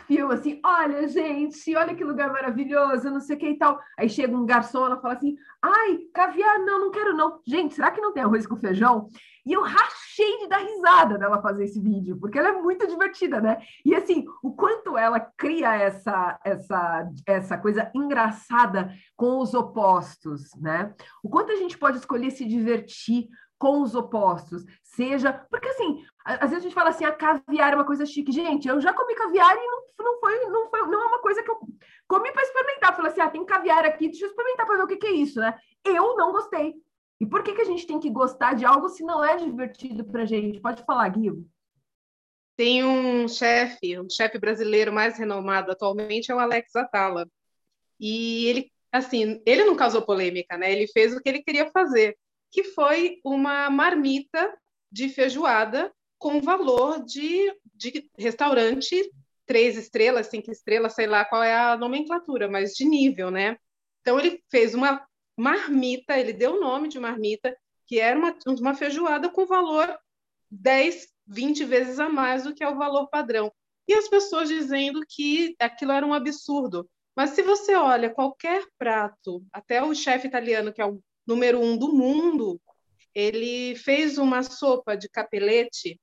filma assim, olha, gente, olha que lugar maravilhoso, não sei o que e tal. Aí chega um garçom, ela fala assim, ai, caviar, não, não quero não. Gente, será que não tem arroz com feijão? E eu rachei de dar risada dela fazer esse vídeo, porque ela é muito divertida, né? E assim, o quanto ela cria essa, essa, essa coisa engraçada com os opostos, né? O quanto a gente pode escolher se divertir com os opostos, seja. Porque assim, às vezes a gente fala assim, a caviar é uma coisa chique. Gente, eu já comi caviar e não, não, foi, não foi, não é uma coisa que eu comi para experimentar. Falei assim, ah, tem caviar aqui, deixa eu experimentar para ver o que, que é isso, né? Eu não gostei. E por que, que a gente tem que gostar de algo se não é divertido para gente? Pode falar, Guido. Tem um chefe, um chefe brasileiro mais renomado atualmente é o Alex Atala. E ele, assim, ele não causou polêmica, né? Ele fez o que ele queria fazer que foi uma marmita de feijoada com valor de, de restaurante três estrelas, cinco estrelas, sei lá qual é a nomenclatura, mas de nível, né? Então ele fez uma marmita, ele deu o nome de marmita, que era uma, uma feijoada com valor 10, 20 vezes a mais do que é o valor padrão. E as pessoas dizendo que aquilo era um absurdo. Mas se você olha qualquer prato, até o chefe italiano, que é o número um do mundo, ele fez uma sopa de capelete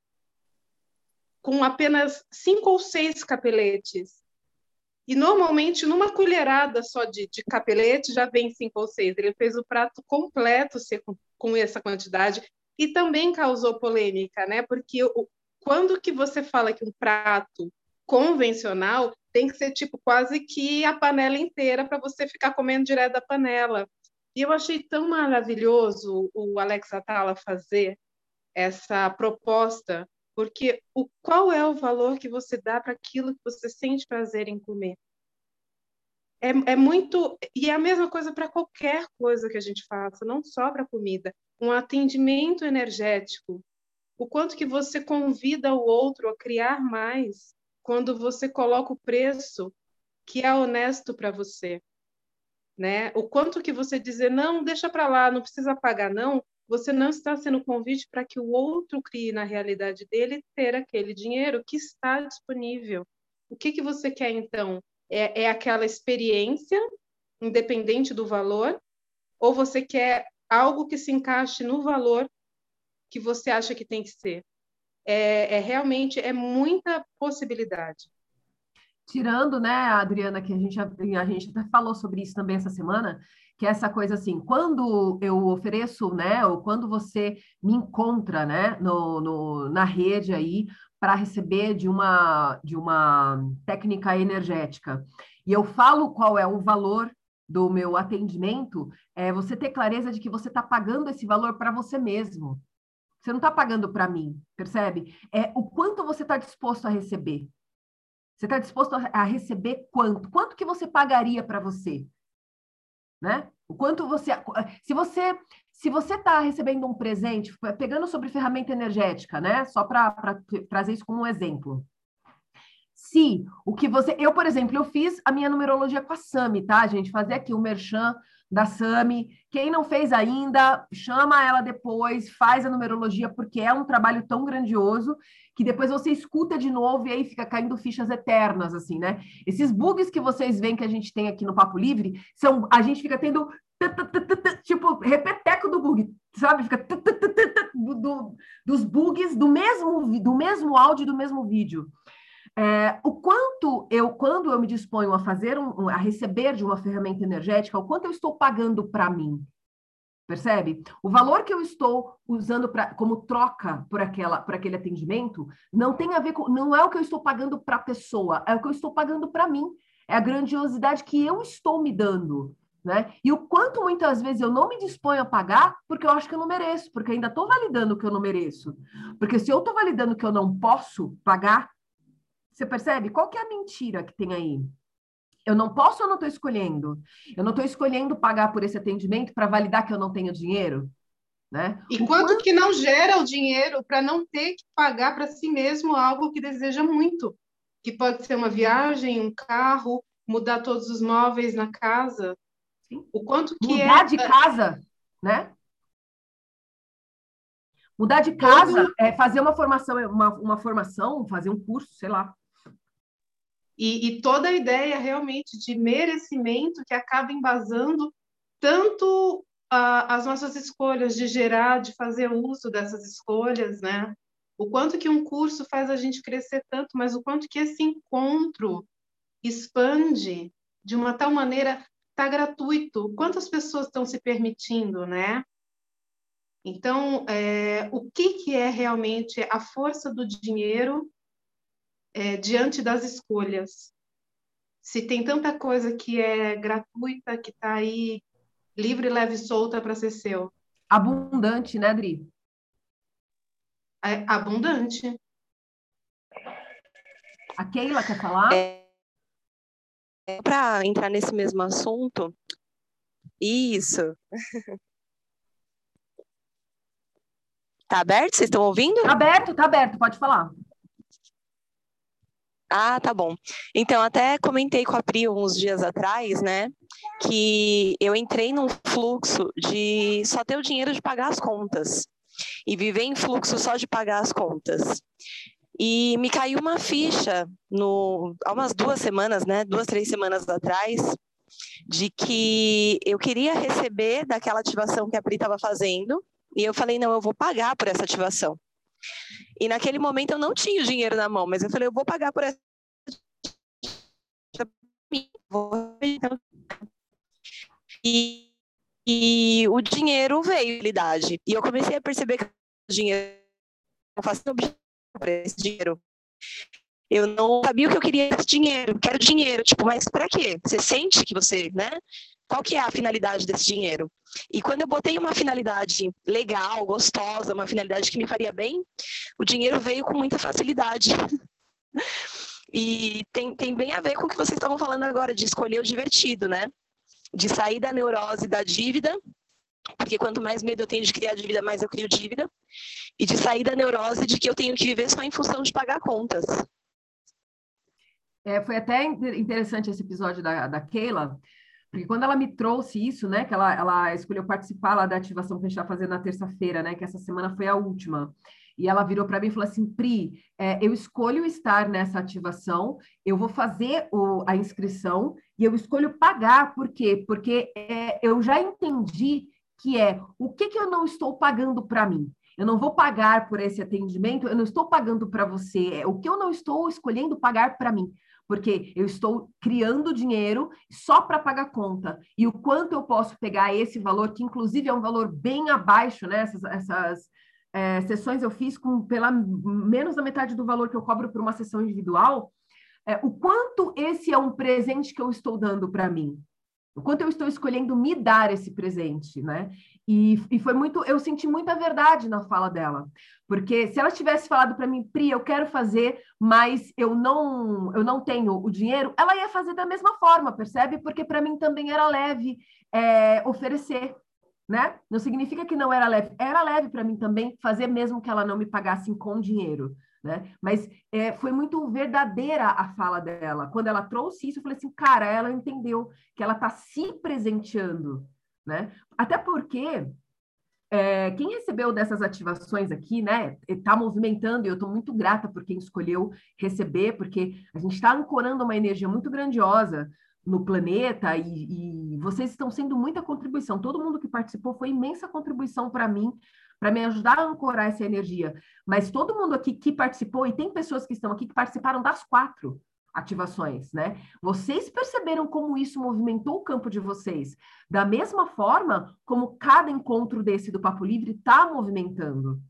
com apenas cinco ou seis capeletes. E normalmente, numa colherada só de, de capelete, já vem cinco ou seis. Ele fez o prato completo com, essa quantidade e também causou polêmica, né? Porque o, quando que você fala que um prato convencional tem que ser tipo quase que a panela inteira para você ficar comendo direto da panela. E eu achei tão maravilhoso o Alex Atala fazer essa proposta, porque o, qual é o valor que você dá para aquilo que você sente prazer em comer? É, é muito. E é a mesma coisa para qualquer coisa que a gente faça, não só para comida. Um atendimento energético. O quanto que você convida o outro a criar mais quando você coloca o preço que é honesto para você né? O quanto que você dizer não, deixa para lá, não precisa pagar não, você não está sendo convite para que o outro crie na realidade dele ter aquele dinheiro que está disponível. O que que você quer então? É, é aquela experiência, independente do valor, ou você quer algo que se encaixe no valor que você acha que tem que ser? É, é realmente é muita possibilidade tirando, né, Adriana, que a gente, a gente até falou sobre isso também essa semana, que é essa coisa assim, quando eu ofereço, né, ou quando você me encontra, né, no, no na rede aí, para receber de uma, de uma técnica energética, e eu falo qual é o valor do meu atendimento, é você ter clareza de que você está pagando esse valor para você mesmo. Você não está pagando para mim, percebe? É o quanto você está disposto a receber. Você está disposto a receber quanto? Quanto que você pagaria para você? Né? O quanto você, se você, se você está recebendo um presente, pegando sobre ferramenta energética, né? Só para trazer isso como um exemplo. Se o que você. Eu, por exemplo, eu fiz a minha numerologia com a Sami, tá, gente? Fazer aqui o um merchan da Sami. Quem não fez ainda, chama ela depois, faz a numerologia, porque é um trabalho tão grandioso que depois você escuta de novo e aí fica caindo fichas eternas, assim, né? Esses bugs que vocês veem que a gente tem aqui no Papo Livre, são a gente fica tendo tipo repeteco do bug, sabe? Fica do, dos bugs do mesmo do mesmo áudio do mesmo vídeo. É, o quanto eu, quando eu me disponho a fazer um, a receber de uma ferramenta energética, o quanto eu estou pagando para mim, percebe? O valor que eu estou usando pra, como troca por aquela, por aquele atendimento, não tem a ver com, não é o que eu estou pagando para a pessoa, é o que eu estou pagando para mim, é a grandiosidade que eu estou me dando. Né? E o quanto muitas vezes eu não me disponho a pagar porque eu acho que eu não mereço, porque ainda estou validando o que eu não mereço. Porque se eu estou validando que eu não posso pagar, você percebe? Qual que é a mentira que tem aí? Eu não posso ou não estou escolhendo? Eu não estou escolhendo pagar por esse atendimento para validar que eu não tenho dinheiro? Né? E o quanto, quanto que não gera o dinheiro para não ter que pagar para si mesmo algo que deseja muito? Que pode ser uma viagem, um carro, mudar todos os móveis na casa. Sim. O quanto que mudar é... de casa, né? Mudar de casa Todo... é fazer uma formação, uma, uma formação, fazer um curso, sei lá. E, e, toda a ideia realmente de merecimento que acaba embasando tanto as nossas escolhas de gerar, de fazer uso dessas escolhas, né? O quanto que um curso faz a gente crescer tanto, mas o quanto que esse encontro expande de uma tal maneira está gratuito. Quantas pessoas estão se permitindo, né? Então, é, o que, que é realmente a força do dinheiro é, diante das escolhas. Se tem tanta coisa que é gratuita, que está aí livre, leve e solta para ser seu. Abundante, né, Adri? É abundante. A Keila quer falar? É, para entrar nesse mesmo assunto, isso. Tá aberto? Vocês estão ouvindo? Tá aberto, tá aberto, pode falar. Ah, tá bom. Então, até comentei com a Pri uns dias atrás, né, que eu entrei num fluxo de só ter o dinheiro de pagar as contas e viver em fluxo só de pagar as contas. E me caiu uma ficha no, há umas duas semanas, né, duas, três semanas atrás, de que eu queria receber daquela ativação que a Pri estava fazendo, e eu falei, não, eu vou pagar por essa ativação. E naquele momento eu não tinha o dinheiro na mão, mas eu falei, eu vou pagar por essa. E, e o dinheiro veio, realidade. E eu comecei a perceber que o dinheiro não faz por esse dinheiro. Eu não sabia o que eu queria esse dinheiro, quero dinheiro, tipo, mas para quê? Você sente que você, né? Qual que é a finalidade desse dinheiro? E quando eu botei uma finalidade legal, gostosa, uma finalidade que me faria bem, o dinheiro veio com muita facilidade. e tem, tem bem a ver com o que vocês estavam falando agora, de escolher o divertido, né? De sair da neurose da dívida, porque quanto mais medo eu tenho de criar dívida, mais eu crio dívida, e de sair da neurose de que eu tenho que viver só em função de pagar contas. É, foi até interessante esse episódio da, da Keila, porque quando ela me trouxe isso, né, que ela, ela escolheu participar lá da ativação que a gente está fazendo na terça-feira, né, que essa semana foi a última, e ela virou para mim e falou assim, Pri, é, eu escolho estar nessa ativação, eu vou fazer o, a inscrição e eu escolho pagar, por quê? Porque é, eu já entendi que é o que, que eu não estou pagando para mim. Eu não vou pagar por esse atendimento, eu não estou pagando para você, é o que eu não estou escolhendo pagar para mim porque eu estou criando dinheiro só para pagar conta. E o quanto eu posso pegar esse valor, que inclusive é um valor bem abaixo, né? Essas, essas é, sessões eu fiz com pela menos da metade do valor que eu cobro por uma sessão individual. É, o quanto esse é um presente que eu estou dando para mim? O quanto eu estou escolhendo me dar esse presente, né? E, e foi muito, eu senti muita verdade na fala dela, porque se ela tivesse falado para mim, Pri, eu quero fazer, mas eu não, eu não tenho o dinheiro, ela ia fazer da mesma forma, percebe? Porque para mim também era leve é, oferecer, né? Não significa que não era leve. Era leve para mim também fazer mesmo que ela não me pagasse com dinheiro, né? Mas é, foi muito verdadeira a fala dela. Quando ela trouxe isso, eu falei assim, cara, ela entendeu que ela está se presenteando, né? Até porque é, quem recebeu dessas ativações aqui, né, está movimentando, e eu estou muito grata por quem escolheu receber, porque a gente está ancorando uma energia muito grandiosa no planeta e, e, vocês estão sendo muita contribuição. Todo mundo que participou foi imensa contribuição para mim, para me ajudar a ancorar essa energia. Mas todo mundo aqui que participou, e tem pessoas que estão aqui que participaram das quatro ativações, né? Vocês perceberam como isso movimentou o campo de vocês, da mesma forma como cada encontro desse do Papo Livre está movimentando.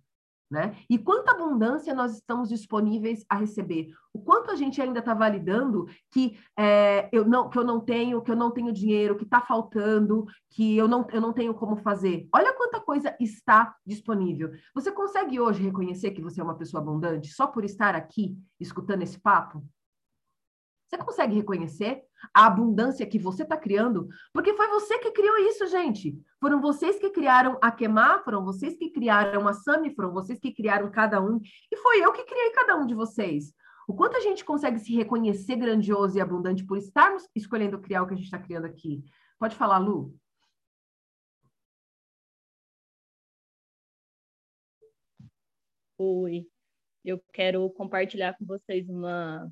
Né? E quanta abundância nós estamos disponíveis a receber? O quanto a gente ainda está validando que é, eu não que eu não tenho, que eu não tenho dinheiro, que está faltando, que eu não, eu não tenho como fazer. Olha quanta coisa está disponível. Você consegue hoje reconhecer que você é uma pessoa abundante só por estar aqui escutando esse papo? Você consegue reconhecer a abundância que você está criando? Porque foi você que criou isso, gente. Foram vocês que criaram a Queimar, foram vocês que criaram a Sami, foram vocês que criaram cada um. E foi eu que criei cada um de vocês. O quanto a gente consegue se reconhecer grandioso e abundante por estarmos escolhendo criar o que a gente está criando aqui? Pode falar, Lu? Oi, eu quero compartilhar com vocês uma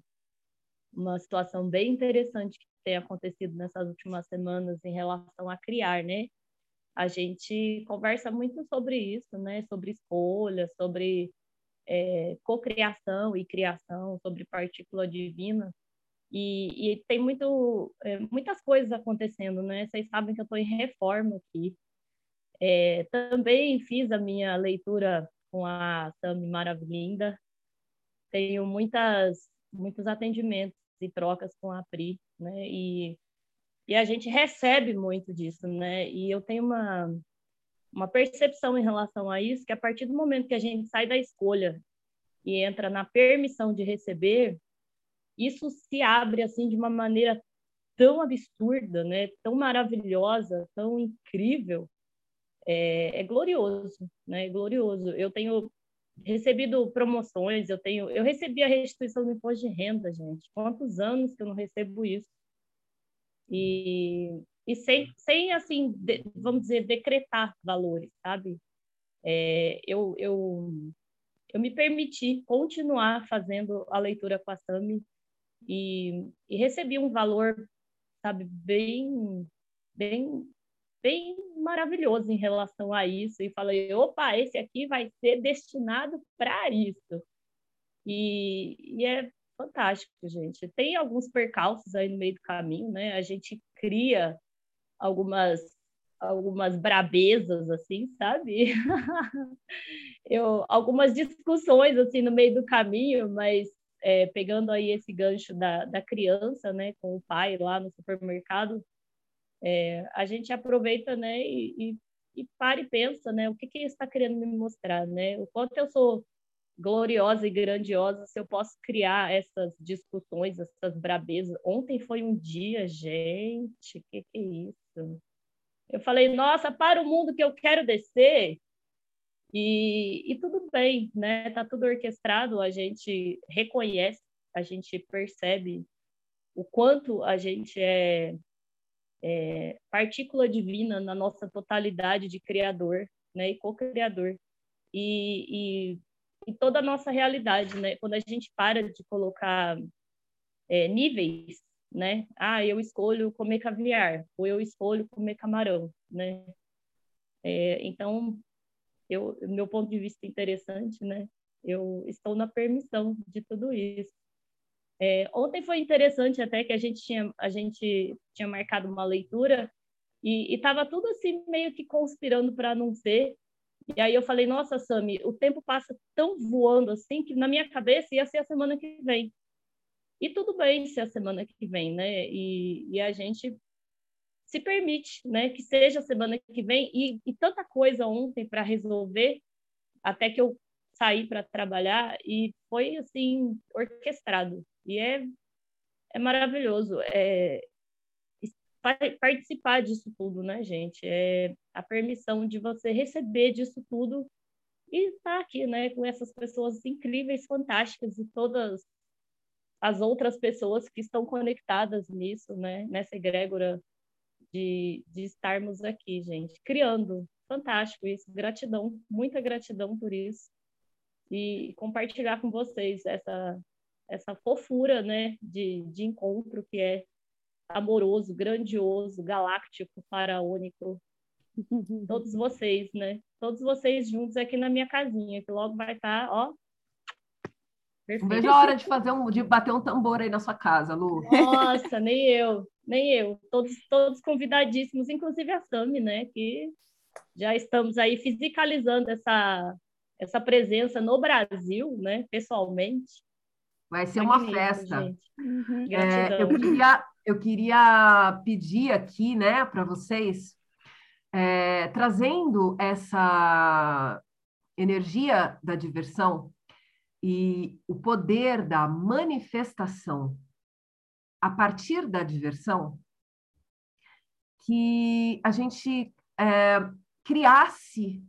uma situação bem interessante que tem acontecido nessas últimas semanas em relação a criar, né? A gente conversa muito sobre isso, né? Sobre escolha, sobre é, cocriação e criação, sobre partícula divina. E, e tem muito, é, muitas coisas acontecendo, né? Vocês sabem que eu estou em reforma aqui. É, também fiz a minha leitura com a Sami Maravilhinda. Tenho muitas, muitos atendimentos e trocas com a Pri, né? E, e a gente recebe muito disso, né? E eu tenho uma, uma percepção em relação a isso, que a partir do momento que a gente sai da escolha e entra na permissão de receber, isso se abre assim de uma maneira tão absurda, né? Tão maravilhosa, tão incrível, é, é glorioso, né? É glorioso. Eu tenho recebido promoções, eu tenho, eu recebi a restituição do imposto de renda, gente. Quantos anos que eu não recebo isso? E, e sem, sem assim, de, vamos dizer, decretar valores, sabe? É, eu, eu, eu me permiti continuar fazendo a leitura com a Sami e, e recebi um valor, sabe, bem, bem bem maravilhoso em relação a isso e falei, opa, esse aqui vai ser destinado para isso. E, e, é fantástico, gente. Tem alguns percalços aí no meio do caminho, né? A gente cria algumas algumas brabezas assim, sabe? Eu algumas discussões assim no meio do caminho, mas é, pegando aí esse gancho da, da criança, né, com o pai lá no supermercado, é, a gente aproveita, né, e, e, e para e pensa, né, o que que está querendo me mostrar, né, o quanto eu sou gloriosa e grandiosa se eu posso criar essas discussões, essas brabezas. Ontem foi um dia, gente, que que é isso? Eu falei, nossa, para o mundo que eu quero descer. E, e tudo bem, né? Tá tudo orquestrado, a gente reconhece, a gente percebe o quanto a gente é é, partícula divina na nossa totalidade de criador, né, e co-criador. E, e, e, toda a nossa realidade, né, quando a gente para de colocar é, níveis, né, ah, eu escolho comer caviar, ou eu escolho comer camarão, né, é, então, eu, meu ponto de vista interessante, né, eu estou na permissão de tudo isso. É, ontem foi interessante até que a gente tinha, a gente tinha marcado uma leitura e estava tudo assim meio que conspirando para não ser. E aí eu falei, nossa, Sami, o tempo passa tão voando assim que na minha cabeça ia ser a semana que vem. E tudo bem ser a semana que vem, né? E, e a gente se permite, né? Que seja a semana que vem. E, e tanta coisa ontem para resolver, até que eu saí para trabalhar e foi assim orquestrado e é, é maravilhoso. É, participar disso tudo, né, gente? É a permissão de você receber disso tudo e estar aqui, né, com essas pessoas incríveis, fantásticas e todas as outras pessoas que estão conectadas nisso, né, nessa egrégora de, de estarmos aqui, gente, criando. Fantástico isso, gratidão, muita gratidão por isso. E compartilhar com vocês essa, essa fofura, né, de, de encontro que é amoroso, grandioso, galáctico, faraônico. Todos vocês, né? Todos vocês juntos aqui na minha casinha, que logo vai estar, tá, ó. Perfeito. Vejo a hora de fazer um, de bater um tambor aí na sua casa, Lu. Nossa, nem eu, nem eu. Todos, todos convidadíssimos, inclusive a Sami, né? Que já estamos aí fisicalizando essa, essa presença no Brasil, né? Pessoalmente. Vai ser uma festa. Uhum. É, eu, queria, eu queria pedir aqui, né, para vocês, é, trazendo essa energia da diversão e o poder da manifestação a partir da diversão, que a gente é, criasse,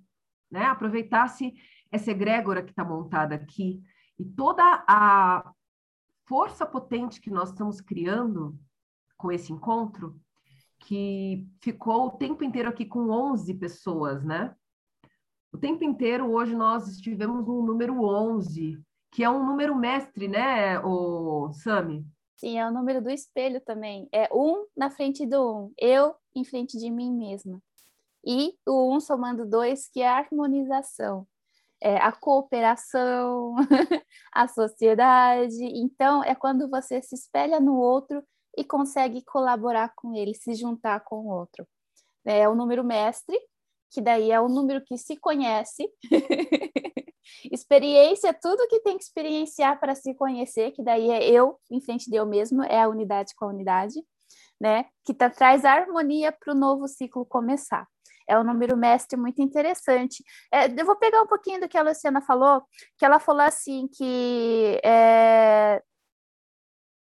né, aproveitasse essa egrégora que está montada aqui e toda a força potente que nós estamos criando com esse encontro, que ficou o tempo inteiro aqui com 11 pessoas, né? O tempo inteiro, hoje, nós estivemos no número 11, que é um número mestre, né, o Sami? Sim, é o número do espelho também. É um na frente do um, eu em frente de mim mesma. E o um somando dois, que é a harmonização é, a cooperação, a sociedade. Então, é quando você se espelha no outro e consegue colaborar com ele, se juntar com o outro. É o número mestre, que daí é o número que se conhece. Experiência, tudo que tem que experienciar para se conhecer, que daí é eu em frente de eu mesmo, é a unidade com a unidade, né? Que tá, traz harmonia para o novo ciclo começar é um número mestre muito interessante. É, eu vou pegar um pouquinho do que a Luciana falou, que ela falou assim que é,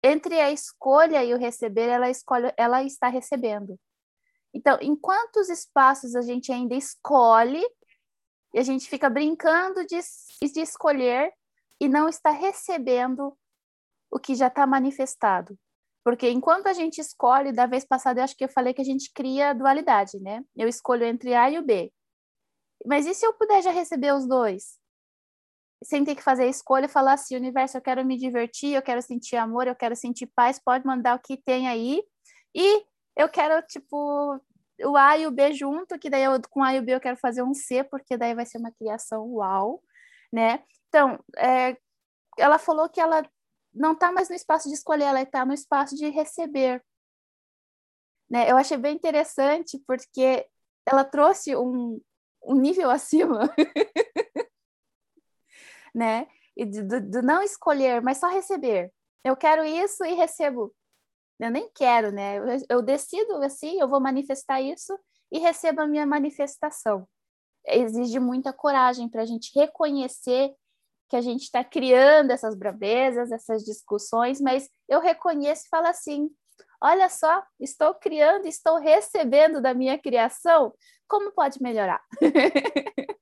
entre a escolha e o receber, ela escolhe, ela está recebendo. Então, em quantos espaços a gente ainda escolhe e a gente fica brincando de, de escolher e não está recebendo o que já está manifestado? Porque enquanto a gente escolhe, da vez passada eu acho que eu falei que a gente cria dualidade, né? Eu escolho entre A e o B. Mas e se eu puder já receber os dois? Sem ter que fazer a escolha e falar assim, universo, eu quero me divertir, eu quero sentir amor, eu quero sentir paz, pode mandar o que tem aí. E eu quero, tipo, o A e o B junto, que daí eu, com A e o B eu quero fazer um C, porque daí vai ser uma criação uau, né? Então, é, ela falou que ela não está mais no espaço de escolher, ela está no espaço de receber. Né? Eu achei bem interessante porque ela trouxe um, um nível acima, né? E de, não escolher, mas só receber. Eu quero isso e recebo. Eu nem quero, né? Eu, eu decido assim, eu vou manifestar isso e recebo a minha manifestação. Exige muita coragem para a gente reconhecer que a gente está criando essas bravezas, essas discussões, mas eu reconheço e falo assim: olha só, estou criando, estou recebendo da minha criação, como pode melhorar?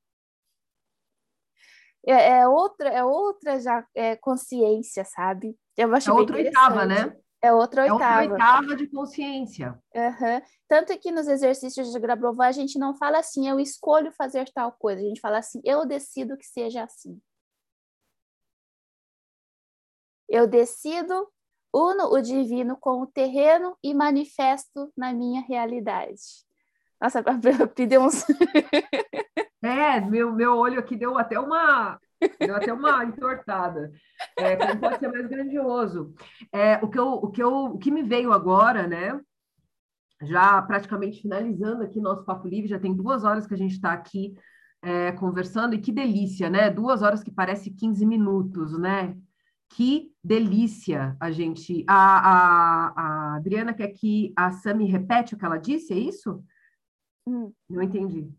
é, é, outra, é outra já é, consciência, sabe? Eu acho é outra oitava, né? É outra oitava. É outra oitava de consciência. Uhum. Tanto que nos exercícios de Grabovoi a gente não fala assim, eu escolho fazer tal coisa. A gente fala assim, eu decido que seja assim. Eu decido, uno o divino com o terreno e manifesto na minha realidade. Nossa, pediu uns. é, meu, meu olho aqui deu até uma. Deu até uma entortada. É, como pode ser mais grandioso. É, o, que eu, o, que eu, o que me veio agora, né? Já praticamente finalizando aqui nosso Papo Livre, já tem duas horas que a gente está aqui é, conversando, e que delícia, né? Duas horas que parece 15 minutos, né? Que delícia a gente. A, a, a Adriana quer que a Sami repete o que ela disse, é isso? Hum. Não entendi.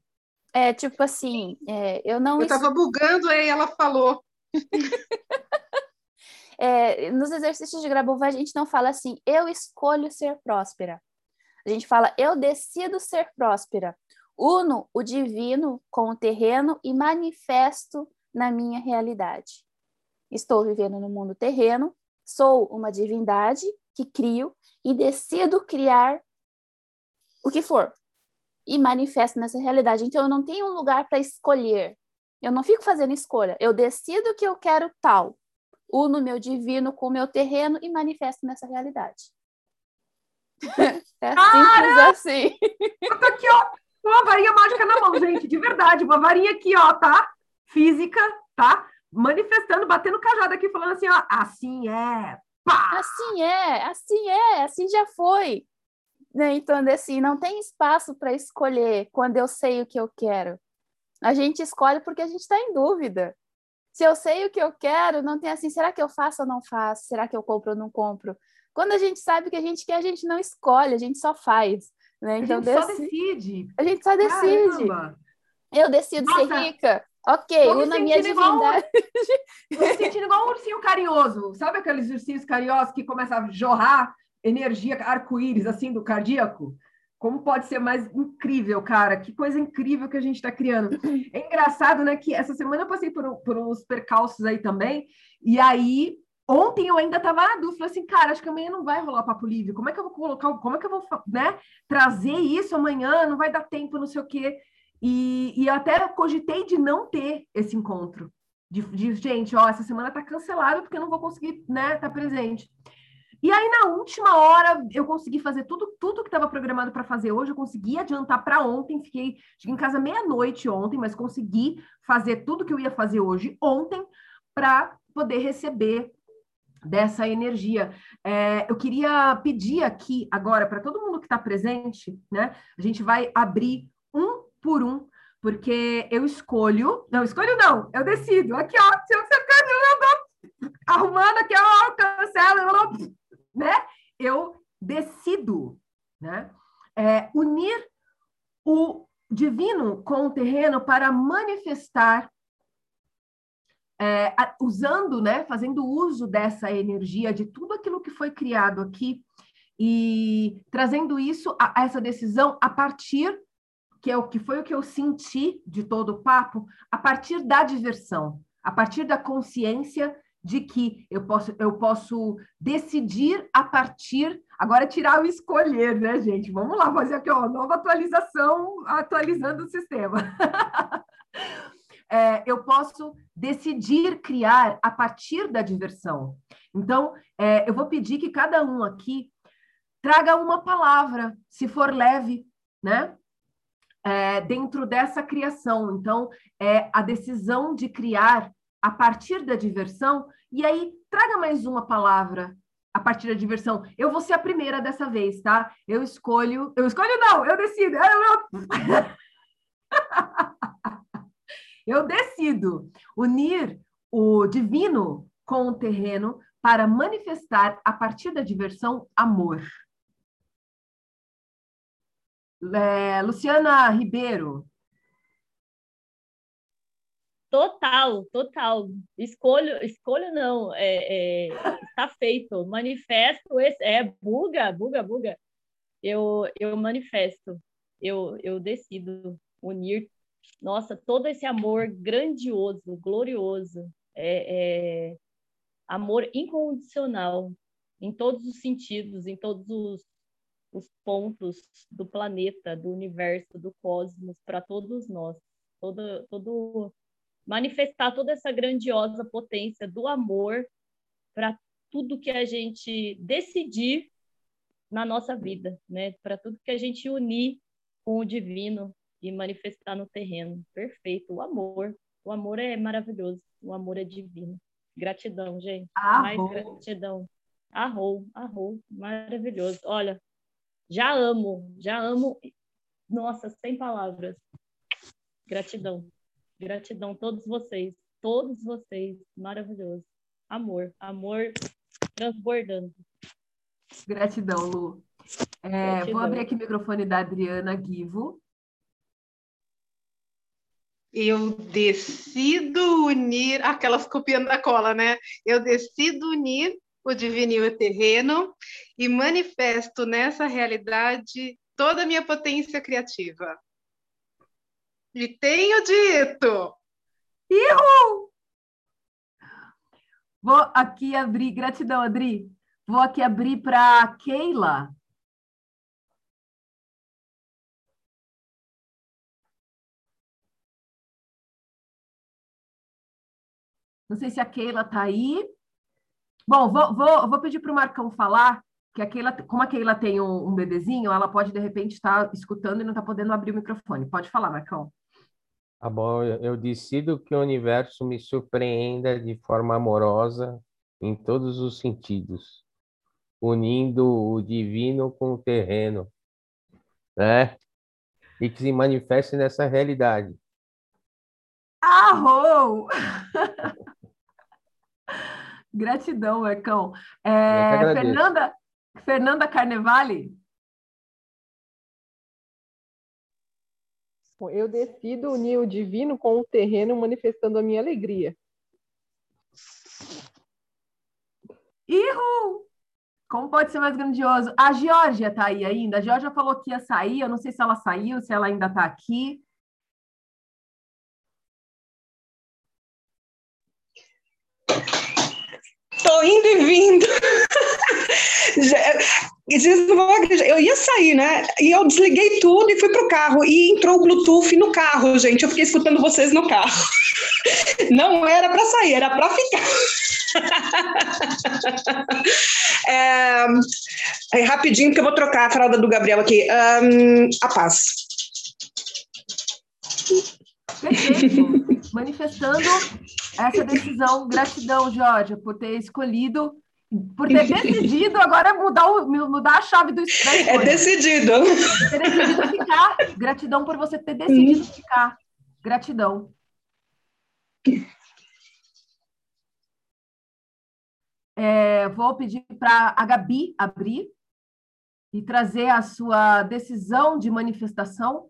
É tipo assim, é, eu não. Eu estava bugando e ela falou. é, nos exercícios de Grabovoi a gente não fala assim, eu escolho ser próspera. A gente fala, eu decido ser próspera. Uno o divino com o terreno e manifesto na minha realidade. Estou vivendo no mundo terreno, sou uma divindade que crio e decido criar o que for e manifesto nessa realidade. Então eu não tenho um lugar para escolher. Eu não fico fazendo escolha. Eu decido que eu quero tal. Uno meu divino com o meu terreno e manifesto nessa realidade. é simples assim. Eu tô aqui, ó, com uma varinha mágica na mão, gente, de verdade. Uma varinha aqui, ó, tá? Física, tá? Manifestando, batendo cajado aqui, falando assim, ó, assim é. Pá! Assim é, assim é, assim já foi. Né? Então, assim, não tem espaço para escolher quando eu sei o que eu quero. A gente escolhe porque a gente está em dúvida. Se eu sei o que eu quero, não tem assim, será que eu faço ou não faço? Será que eu compro ou não compro? Quando a gente sabe o que a gente quer, a gente não escolhe, a gente só faz. Né? Então, a gente só decide. A gente só decide. Caramba. Eu decido Nossa. ser rica. Ok, eu na minha divindade. Estou me sentindo igual um ursinho carinhoso. Sabe aqueles ursinhos carinhosos que começam a jorrar energia arco-íris, assim, do cardíaco? Como pode ser mais incrível, cara? Que coisa incrível que a gente está criando. É engraçado, né? Que essa semana eu passei por, por uns percalços aí também. E aí, ontem eu ainda estava na dúvida, assim, cara, acho que amanhã não vai rolar papo livre. Como é que eu vou colocar, como é que eu vou, né, trazer isso amanhã? Não vai dar tempo, não sei o quê. E, e até cogitei de não ter esse encontro. De, de gente, ó, essa semana tá cancelada porque eu não vou conseguir, né, tá presente. E aí, na última hora, eu consegui fazer tudo, tudo que estava programado para fazer hoje. Eu consegui adiantar para ontem. Fiquei, em casa meia-noite ontem, mas consegui fazer tudo que eu ia fazer hoje ontem para poder receber dessa energia. É, eu queria pedir aqui agora para todo mundo que está presente, né? A gente vai abrir um por um, porque eu escolho, não escolho não, eu decido. Aqui ó, se você quer, arrumando aqui ó, cancela, né? Eu decido, né? É, unir o divino com o terreno para manifestar, é, usando, né? Fazendo uso dessa energia de tudo aquilo que foi criado aqui e trazendo isso a, a essa decisão a partir que é o que foi o que eu senti de todo o papo, a partir da diversão, a partir da consciência de que eu posso, eu posso decidir a partir. Agora, tirar o escolher, né, gente? Vamos lá, fazer aqui, ó, nova atualização, atualizando o sistema. é, eu posso decidir criar a partir da diversão. Então, é, eu vou pedir que cada um aqui traga uma palavra, se for leve, né? É, dentro dessa criação. Então, é a decisão de criar a partir da diversão, e aí traga mais uma palavra a partir da diversão. Eu vou ser a primeira dessa vez, tá? Eu escolho. Eu escolho, não, eu decido. Eu decido unir o divino com o terreno para manifestar a partir da diversão amor. É, Luciana Ribeiro, Total, total. Escolho, escolho não, é, é, está feito. Manifesto, esse, é buga, buga, buga. Eu, eu manifesto, eu, eu decido unir, nossa, todo esse amor grandioso, glorioso, é, é amor incondicional, em todos os sentidos, em todos os, os pontos do planeta, do universo, do cosmos, para todos nós. Todo, todo manifestar toda essa grandiosa potência do amor para tudo que a gente decidir na nossa vida, né? Para tudo que a gente unir com o divino e manifestar no terreno. Perfeito, o amor. O amor é maravilhoso, o amor é divino. Gratidão, gente. Arrou. Mais gratidão. Arrou, arrou, maravilhoso. Olha, já amo, já amo. Nossa, sem palavras. Gratidão. Gratidão a todos vocês, todos vocês, maravilhoso. Amor, amor transbordando. Gratidão, Lu. É, Gratidão. Vou abrir aqui o microfone da Adriana Guivo. Eu decido unir, aquelas copiando da cola, né? Eu decido unir o divino e o terreno e manifesto nessa realidade toda a minha potência criativa. E tenho dito. Ihu! Vou aqui abrir, gratidão, Adri. Vou aqui abrir para Keila. Não sei se a Keila está aí. Bom, vou, vou, vou pedir para o Marcão falar, que a Keila, como a Keila tem um, um bebezinho, ela pode, de repente, estar tá escutando e não está podendo abrir o microfone. Pode falar, Marcão. Tá bom, eu decido que o universo me surpreenda de forma amorosa em todos os sentidos, unindo o divino com o terreno, né? E que se manifeste nessa realidade. Arrou! Gratidão, Marcão. É, Fernanda, Fernanda Carnevale? Eu decido unir o divino com o terreno, manifestando a minha alegria. Ihu! Como pode ser mais grandioso? A Georgia está aí ainda. A Georgia falou que ia sair. Eu não sei se ela saiu, se ela ainda está aqui. Tô indo e vindo. eu ia sair, né? E eu desliguei tudo e fui pro carro. E entrou o Bluetooth no carro, gente. Eu fiquei escutando vocês no carro. Não era para sair, era para ficar. é, é, rapidinho, que eu vou trocar a fralda do Gabriel aqui. Um, a paz. Perfeito. Manifestando essa decisão. Gratidão, Jorge, por ter escolhido, por ter decidido agora mudar, o, mudar a chave do É decidido. Ter decidido ficar. Gratidão por você ter decidido hum. ficar. Gratidão. É, vou pedir para a Gabi abrir e trazer a sua decisão de manifestação.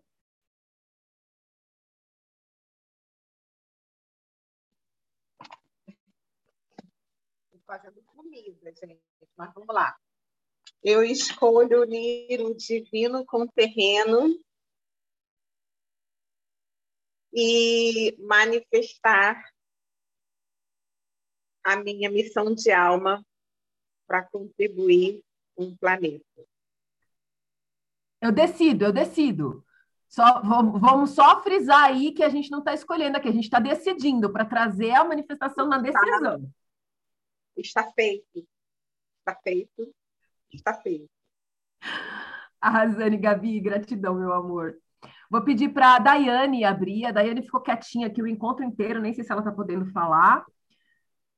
Fazendo comida, gente. Mas vamos lá. Eu escolho unir o divino com o terreno e manifestar a minha missão de alma para contribuir com o planeta. Eu decido, eu decido. Só, vamos só frisar aí que a gente não está escolhendo aqui, a gente está decidindo para trazer a manifestação na decisão. Está feito. Está feito. Está feito. Arrasane, Gabi, gratidão, meu amor. Vou pedir para a Daiane abrir. A Daiane ficou quietinha aqui o encontro inteiro, nem sei se ela está podendo falar.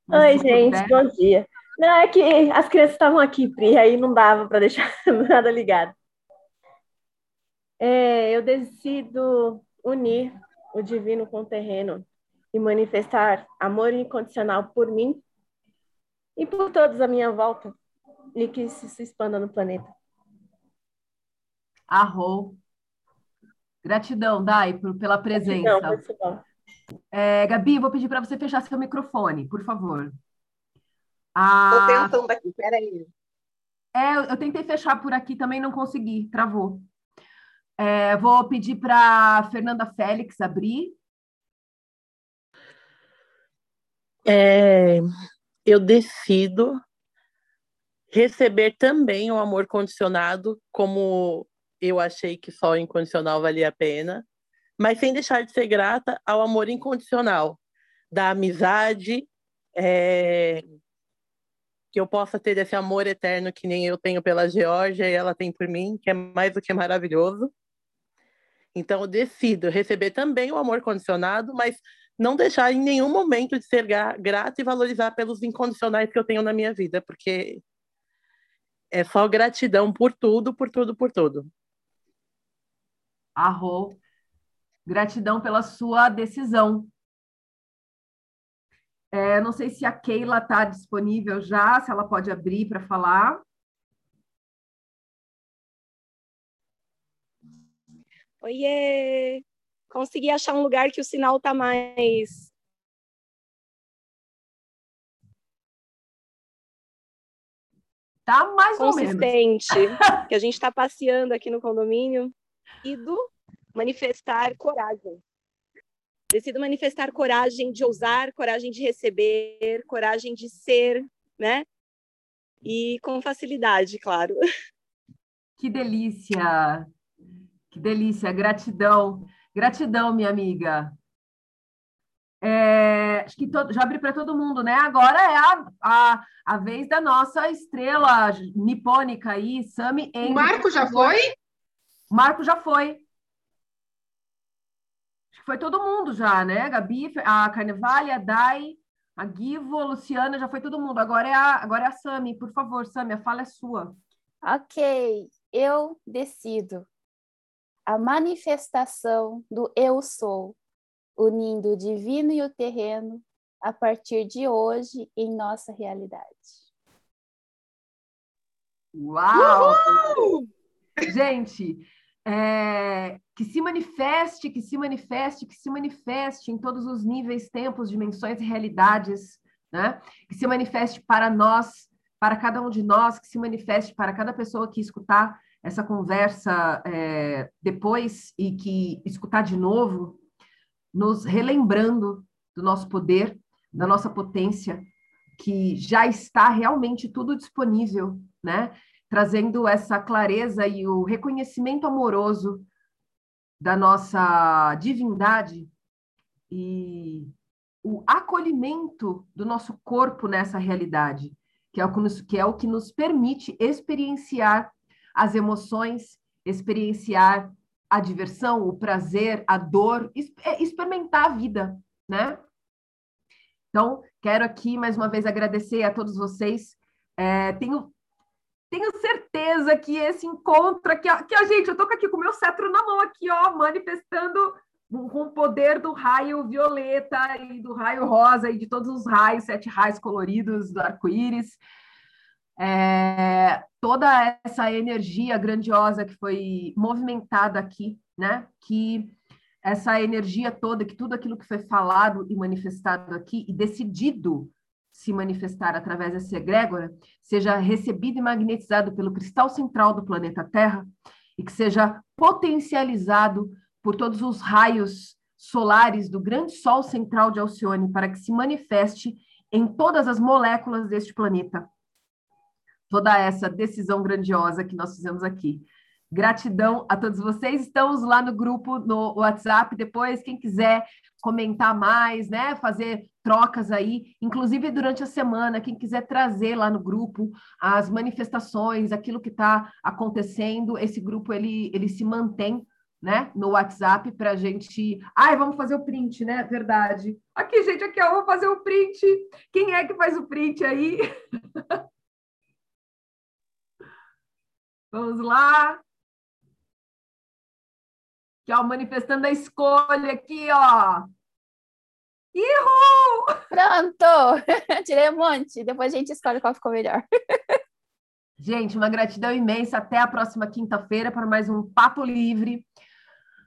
Oi, gente, bom dia. Não, é que as crianças estavam aqui, Pri, aí não dava para deixar nada ligado. É, eu decido unir o divino com o terreno e manifestar amor incondicional por mim e por todos à minha volta e que se, se expanda no planeta. Arro. Gratidão, Dai, por, pela presença. Gratidão, é, Gabi, vou pedir para você fechar seu microfone, por favor. Estou ah, tentando aqui, peraí. É, eu tentei fechar por aqui, também não consegui, travou. É, vou pedir para Fernanda Félix abrir. É, eu decido receber também o amor condicionado, como eu achei que só o incondicional valia a pena, mas sem deixar de ser grata ao amor incondicional, da amizade, é, que eu possa ter esse amor eterno que nem eu tenho pela Geórgia e ela tem por mim, que é mais do que maravilhoso. Então, eu decido receber também o amor condicionado, mas não deixar em nenhum momento de ser grato e valorizar pelos incondicionais que eu tenho na minha vida, porque é só gratidão por tudo, por tudo, por tudo. Arro. Gratidão pela sua decisão. É, não sei se a Keila está disponível já, se ela pode abrir para falar. Oiê! Consegui achar um lugar que o sinal está mais Tá mais consistente, que a gente está passeando aqui no condomínio, e do manifestar coragem. Decido manifestar coragem de ousar, coragem de receber, coragem de ser, né? E com facilidade, claro. Que delícia! Que delícia, gratidão. Gratidão, minha amiga. É, acho que todo, já abri para todo mundo, né? Agora é a, a, a vez da nossa estrela nipônica aí, Sami O Marco já foi? O Marco já foi. Acho que foi todo mundo já, né? Gabi, a Carnevale, a Dai, a Guivo, a Luciana, já foi todo mundo. Agora é a, agora é a Sami. Por favor, Sami, a fala é sua. Ok, eu decido a manifestação do eu sou, unindo o divino e o terreno a partir de hoje em nossa realidade. Uau! Gente, é, que se manifeste, que se manifeste, que se manifeste em todos os níveis, tempos, dimensões e realidades, né? Que se manifeste para nós, para cada um de nós, que se manifeste para cada pessoa que escutar essa conversa é, depois e que escutar de novo, nos relembrando do nosso poder, da nossa potência, que já está realmente tudo disponível, né? Trazendo essa clareza e o reconhecimento amoroso da nossa divindade e o acolhimento do nosso corpo nessa realidade, que é o que nos, que é o que nos permite experienciar as emoções, experienciar a diversão, o prazer, a dor, é, experimentar a vida, né? Então, quero aqui mais uma vez agradecer a todos vocês. É, tenho, tenho certeza que esse encontro aqui, ó, que a gente, eu tô aqui com o meu cetro na mão aqui, ó, manifestando com o poder do raio violeta e do raio rosa e de todos os raios, sete raios coloridos do arco-íris é, toda essa energia grandiosa que foi movimentada aqui, né? Que essa energia toda, que tudo aquilo que foi falado e manifestado aqui e decidido se manifestar através dessa egrégora, seja recebido e magnetizado pelo cristal central do planeta Terra e que seja potencializado por todos os raios solares do grande Sol central de Alcione para que se manifeste em todas as moléculas deste planeta toda essa decisão grandiosa que nós fizemos aqui. Gratidão a todos vocês. Estamos lá no grupo, no WhatsApp. Depois, quem quiser comentar mais, né, fazer trocas aí, inclusive durante a semana, quem quiser trazer lá no grupo as manifestações, aquilo que está acontecendo, esse grupo ele, ele se mantém né, no WhatsApp para a gente. Ai, vamos fazer o print, né? Verdade. Aqui, gente, aqui, eu vou fazer o print. Quem é que faz o print aí? Vamos lá. Aqui, ó, manifestando a escolha aqui, ó. Ihu! Pronto! Tirei um monte. Depois a gente escolhe qual ficou melhor. Gente, uma gratidão imensa. Até a próxima quinta-feira para mais um Papo Livre.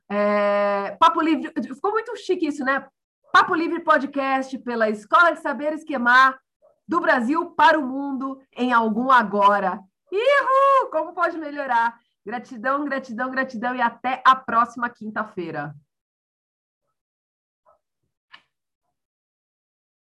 É... Papo Livre. Ficou muito chique isso, né? Papo Livre Podcast pela Escola de Saber Esquemar do Brasil para o mundo em algum agora. Ihu! Como pode melhorar? Gratidão, gratidão, gratidão e até a próxima quinta-feira.